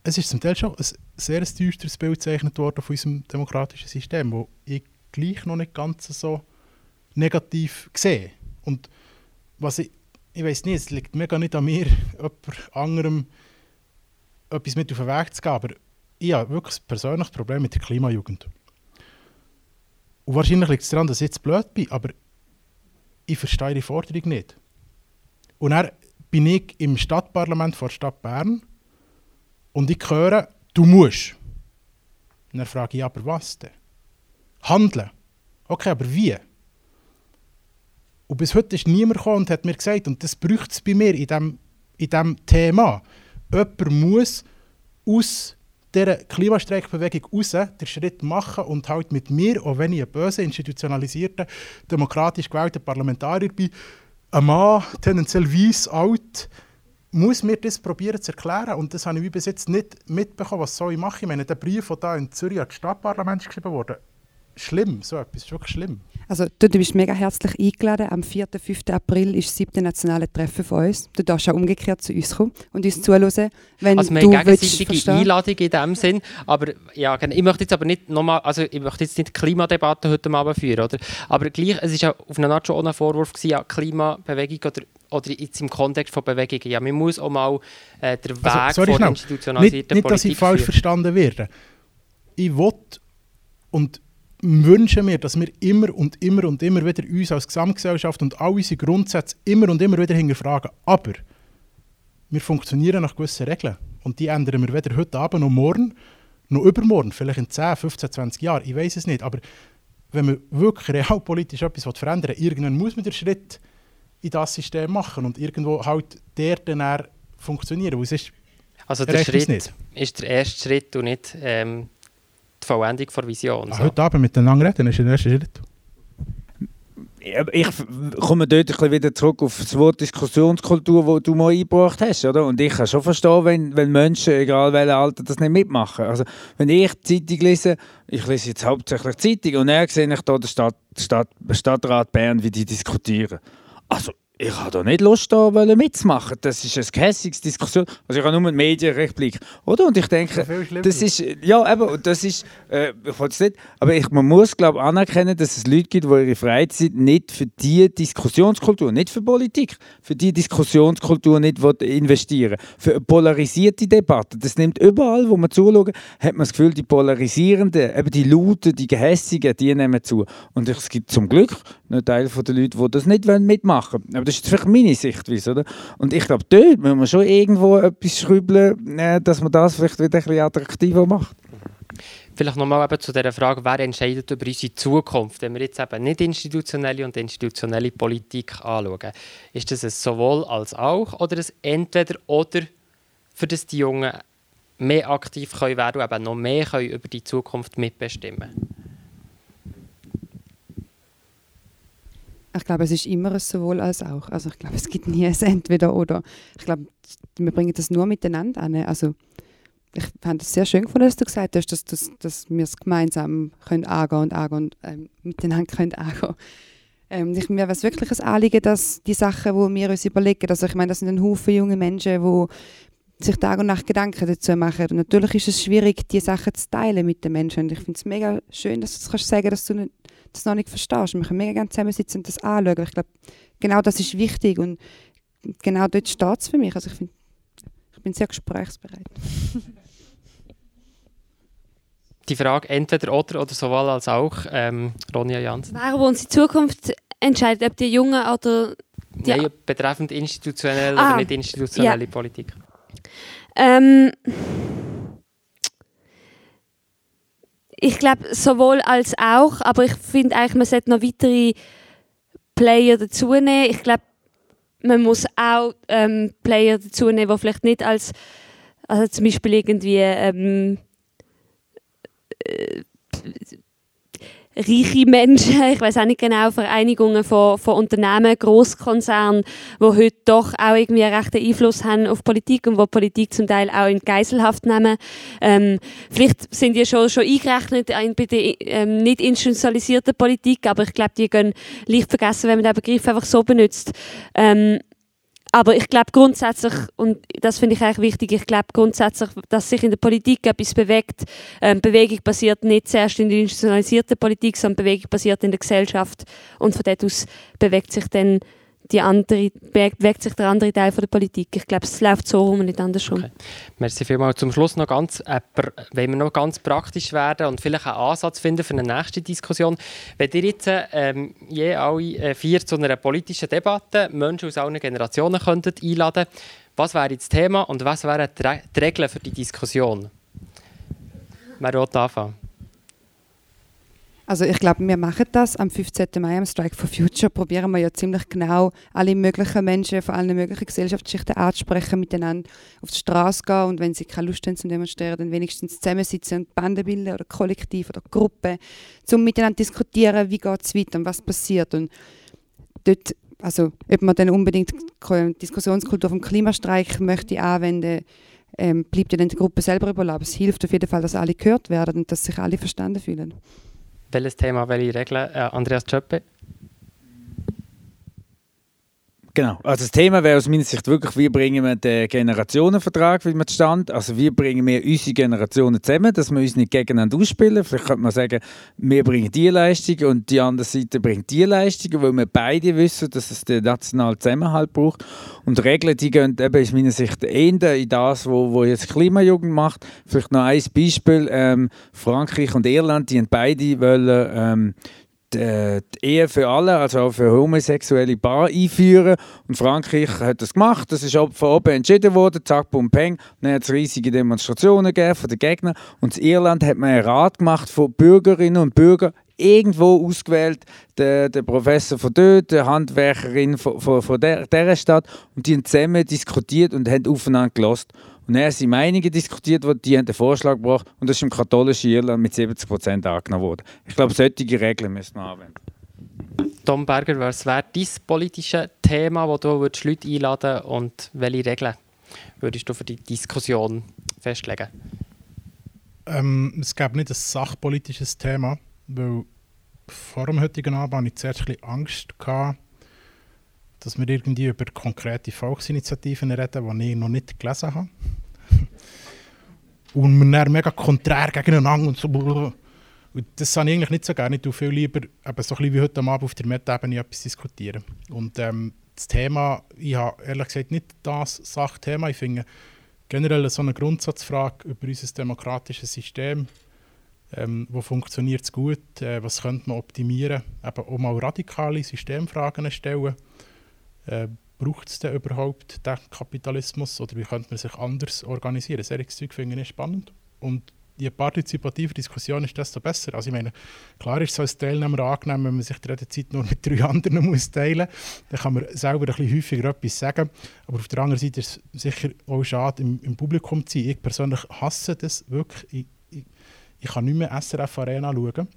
es ist zum Teil schon ein sehr düsteres Bild gezeichnet worden von unserem demokratischen System, wo ich gleich noch nicht ganz so negativ sehe. Und was ich, ich weiß nicht, es liegt mega nicht an mir, jemand anderem etwas mit auf den Weg zu geben, aber ich habe wirklich ein persönliches Problem mit der Klimajugend. Und wahrscheinlich liegt es daran, dass ich jetzt blöd bin, aber ich verstehe die Forderung nicht. Und dann bin ich im Stadtparlament vor der Stadt Bern und ich höre, du musst. Und dann frage ich, aber was denn? Handeln. Okay, aber wie? Und bis heute ist niemand gekommen und hat mir gesagt, und das braucht es bei mir in diesem in dem Thema, jemand muss aus dieser Klimastreikbewegung raus den Schritt machen und halt mit mir, auch wenn ich ein böse, institutionalisierter, demokratisch gewählter Parlamentarier bin, ein Mann, tendenziell weiss, alt, muss mir das probieren zu erklären. Und das habe ich bis jetzt nicht mitbekommen, was soll ich machen. Ich meine, der Brief, der hier in Zürich an das Stadtparlament geschrieben wurde, schlimm, so etwas, ist wirklich schlimm. Also du, du bist mega herzlich eingeladen. Am 4. 5. April ist das siebte nationale Treffen von uns. Du darfst auch umgekehrt zu uns kommen und uns zuhören, wenn also wir du gegenseitige willst, Einladung in dem Sinn, aber ja, genau. ich möchte jetzt aber nicht nochmal, also ich möchte jetzt nicht die Klimadebatte heute Abend führen, oder? Aber gleich, es ist ja auf eine Art schon ein Vorwurf gewesen, ja, Klimabewegung oder oder jetzt im Kontext von Bewegungen. Ja, man muss auch mal äh, den also, Weg also, sorry, von der institutionalisierten nicht, nicht, dass ich falsch verstanden werde. Ich will und wünschen mir, dass wir immer und immer und immer wieder uns als Gesamtgesellschaft und all unsere Grundsätze immer und immer wieder hinterfragen. Aber wir funktionieren nach gewissen Regeln. Und die ändern wir weder heute Abend noch morgen, noch übermorgen, vielleicht in 10, 15, 20 Jahren. Ich weiß es nicht. Aber wenn man wirklich realpolitisch etwas verändern will, irgendwann muss man den Schritt in das System machen und irgendwo halt der dann funktionieren. Ist, also der Schritt ist der erste Schritt und nicht ähm, die Vollendung der Vision. So. Heute Abend miteinander reden ist der erste Schritt. Ich komme dort ein wieder zurück auf das Wort Diskussionskultur, das du mal eingebracht hast. Oder? Und ich kann schon verstehen, wenn, wenn Menschen, egal welches Alter, das nicht mitmachen. Also, wenn ich die Zeitung lese, ich lese jetzt hauptsächlich Zeitung, und dann sehe ich hier den Stadt, Stadt, Stadtrat Bern, wie die diskutieren. Also, ich habe da nicht Lust, da mitzumachen. Das ist eine gehässige Diskussion. Also ich habe nur einen Medienrechtblick, oder? Und ich denke, das ist, ja, eben, das ist, äh, ich wollte es nicht, aber ich, man muss, glaube anerkennen, dass es Leute gibt, die ihre Freizeit nicht für diese Diskussionskultur, nicht für Politik, für diese Diskussionskultur nicht investieren Für eine polarisierte Debatte. Das nimmt überall, wo man zuschaut, hat man das Gefühl, die polarisierenden, eben die lauten, die gehässigen, die nehmen zu. Und es gibt zum Glück einen Teil der Leute, die das nicht mitmachen wollen. Aber das ist vielleicht meine Sichtweise. Oder? Und ich glaube, dort müssen wir schon irgendwo etwas schrübeln, äh, dass man das vielleicht wieder ein bisschen attraktiver macht. Vielleicht nochmal zu der Frage, wer entscheidet über unsere Zukunft, wenn wir jetzt eben nicht institutionelle und institutionelle Politik anschauen. Ist das ein sowohl als auch oder ein entweder oder, für das die Jungen mehr aktiv können werden und eben noch mehr können über die Zukunft mitbestimmen können? Ich glaube, es ist immer ein sowohl als auch. Also ich glaube, es gibt nie ein Entweder oder. Ich glaube, wir bringen das nur miteinander an. Also ich fand es sehr schön gefunden, dass du gesagt hast, dass, dass, dass wir es gemeinsam können angehen und angehen und ähm, miteinander können angehen. Ähm, ich, mir wäre es wirklich ein Anliegen, dass die Sachen, die wir uns überlegen, also ich meine, das sind ein Haufen junge Menschen, die sich Tag und Nacht Gedanken dazu machen. Und natürlich ist es schwierig, diese Sachen zu teilen mit den Menschen. Und ich finde es mega schön, dass du das kannst sagen, dass du nicht das noch nicht verstehst. Wir können mega gerne zusammensitzen und das anschauen. Ich glaube, genau das ist wichtig und genau dort steht es für mich. Also ich, find, ich bin sehr gesprächsbereit. Die Frage entweder oder oder sowohl als auch, ähm, Ronja Jansen. Wer wo unsere Zukunft entscheidet, ob die Jungen oder die Nein, betreffend institutionelle ah, oder nicht institutionelle ja. Politik. Ähm, ich glaube, sowohl als auch, aber ich finde eigentlich, man sollte noch weitere Player dazu nehmen. Ich glaube, man muss auch ähm, Player dazu nehmen, die vielleicht nicht als, also zum Beispiel irgendwie ähm, äh, reiche Menschen, ich weiß auch nicht genau, Vereinigungen von, von Unternehmen, Großkonzernen, die heute doch auch irgendwie einen rechten Einfluss haben auf Politik und wo Politik zum Teil auch in Geiselhaft nehmen. Ähm, vielleicht sind die schon, schon eingerechnet bei der ähm, nicht institutionalisierten Politik, aber ich glaube, die gehen leicht vergessen, wenn man den Begriff einfach so benutzt. Ähm, aber ich glaube grundsätzlich, und das finde ich eigentlich wichtig, ich glaube grundsätzlich, dass sich in der Politik etwas bewegt. Ähm, Bewegung basiert nicht zuerst in der institutionalisierten Politik, sondern Bewegung basiert in der Gesellschaft. Und von dort aus bewegt sich dann die andere, bewegt sich der andere Teil von der Politik. Ich glaube, es läuft so rum und nicht andersrum. Okay. Merci vielmals. Zum Schluss noch ganz, äh, wenn wir noch ganz praktisch werden und vielleicht einen Ansatz finden für eine nächste Diskussion. Wenn ihr jetzt ähm, je alle äh, vier zu einer politischen Debatte Menschen aus allen Generationen könntet einladen was wäre das Thema und was wären die Regeln für die Diskussion? Wer will anfangen? Also ich glaube, wir machen das am 15. Mai am Strike for Future. Probieren wir ja ziemlich genau alle möglichen Menschen von allen möglichen Gesellschaftsschichten anzusprechen, miteinander auf die Straße gehen und wenn sie keine Lust haben zu demonstrieren, dann wenigstens zusammensitzen und Banden bilden oder Kollektiv oder Gruppe, um miteinander diskutieren, wie geht es weiter und was passiert. Und dort, also ob man dann unbedingt Diskussionskultur vom Klimastreik möchte anwenden, ähm, bleibt ja dann der Gruppe selber überlassen. Es hilft auf jeden Fall, dass alle gehört werden und dass sich alle verstanden fühlen welches Thema, welche Regeln? Äh, Andreas Tschöppe? Genau. Also das Thema wäre aus meiner Sicht wirklich, wie bringen wir den Generationenvertrag, wie man stand. Also wie bringen wir unsere Generationen zusammen, dass wir uns nicht gegeneinander ausspielen. Vielleicht könnte man sagen, wir bringen die Leistung und die andere Seite bringt die Leistung, weil wir beide wissen, dass es den nationalen Zusammenhalt braucht. Und Regeln, die gehen eben aus meiner Sicht eher in das, wo, wo jetzt Klimajugend macht. Vielleicht noch ein Beispiel. Ähm, Frankreich und Irland, die haben beide wollen, ähm, die, äh, die, Ehe für alle, also auch für homosexuelle Paar einführen. Und Frankreich hat das gemacht. Das ist von oben entschieden worden, zack, bum, peng. Dann hat es riesige Demonstrationen gegeben von den Gegnern. Und in Irland hat man einen Rat gemacht von Bürgerinnen und Bürgern, irgendwo ausgewählt, der, der Professor von dort, die Handwerkerin von, von, von der, dieser Stadt. Und die haben zusammen diskutiert und haben aufeinander gelost. Und dann sind Meinungen diskutiert worden, die haben den Vorschlag gebracht und das ist im katholischen Irland mit 70 Prozent angenommen worden. Ich glaube, solche Regeln müssen wir anwenden. Tom Berger, was wäre dein politisches Thema, wo du würdest Leute einladen und welche Regeln würdest du für die Diskussion festlegen? Ähm, es gäbe nicht ein sachpolitisches Thema, weil vor dem heutigen Abend hatte ich zuerst ein bisschen Angst, gehabt, dass wir irgendwie über konkrete Volksinitiativen reden, die ich noch nicht gelesen habe. und wir dann mega konträr gegeneinander und so. Und das habe ich eigentlich nicht so gerne. Ich tue viel lieber eben so ein wie heute Abend auf der Meta-Ebene etwas diskutieren. Und ähm, das Thema, ich habe ehrlich gesagt nicht das Sachthema. Ich finde generell so eine Grundsatzfrage über unser demokratisches System. Ähm, wo funktioniert es gut? Äh, was könnte man optimieren? Eben auch mal radikale Systemfragen stellen. Äh, braucht es denn überhaupt den Kapitalismus oder wie könnte man sich anders organisieren? Solches Zeug finde ich spannend. Und je partizipativer Diskussion ist, desto besser. Also ich meine, klar ist es als Teilnehmer angenehm, wenn man sich die Redezeit nur mit drei anderen muss teilen muss. Dann kann man selber ein bisschen häufiger etwas sagen. Aber auf der anderen Seite ist es sicher auch schade, im, im Publikum zu sein. Ich persönlich hasse das wirklich. Ich, ich, ich kann nicht mehr SRF Arena schauen,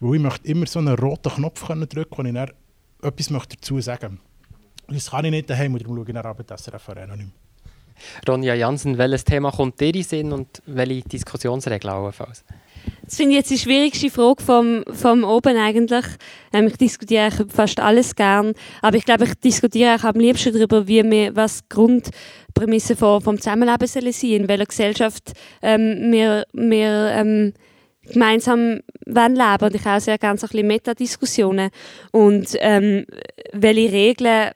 weil ich möchte immer so einen roten Knopf drücken kann, wo ich dann etwas dazu sagen möchte. Das kann ich nicht daheim, darum schaue ich nach Abend SRF Arena nicht mehr. Ronja Jansen, welches Thema kommt dir in Sinn und welche Diskussionsregeln allenfalls? Das finde ich jetzt die schwierigste Frage vom, vom Oben eigentlich. Ähm, ich diskutiere fast alles gern, aber ich glaube, ich diskutiere auch am liebsten darüber, wie wir, was Grundprämisse vom, vom Zusammenleben sollen sein, in welcher Gesellschaft ähm, wir, wir ähm, gemeinsam leben wollen. Und ich habe auch sehr gerne so ein bisschen Metadiskussionen und ähm, welche Regeln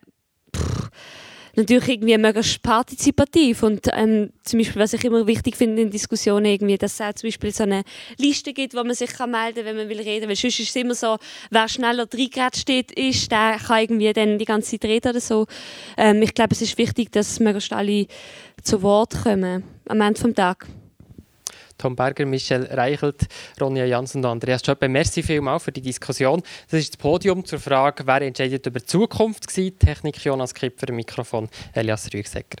natürlich irgendwie möglichst partizipativ und ähm, zum Beispiel, was ich immer wichtig finde in Diskussionen irgendwie, dass es auch zum Beispiel so eine Liste gibt, wo man sich kann melden kann, wenn man will reden, weil sonst ist es immer so, wer schneller steht, ist, der kann irgendwie dann die ganze Zeit reden oder so. Ähm, ich glaube, es ist wichtig, dass möglichst alle zu Wort kommen am Ende des Tages. Tom Berger, Michel Reichelt, Ronja Jansen und Andreas Schöppe. Merci vielmals für die Diskussion. Das ist das Podium zur Frage, wer entscheidet über die Zukunft. Technik Jonas Kipfer, Mikrofon Elias Rügsecker.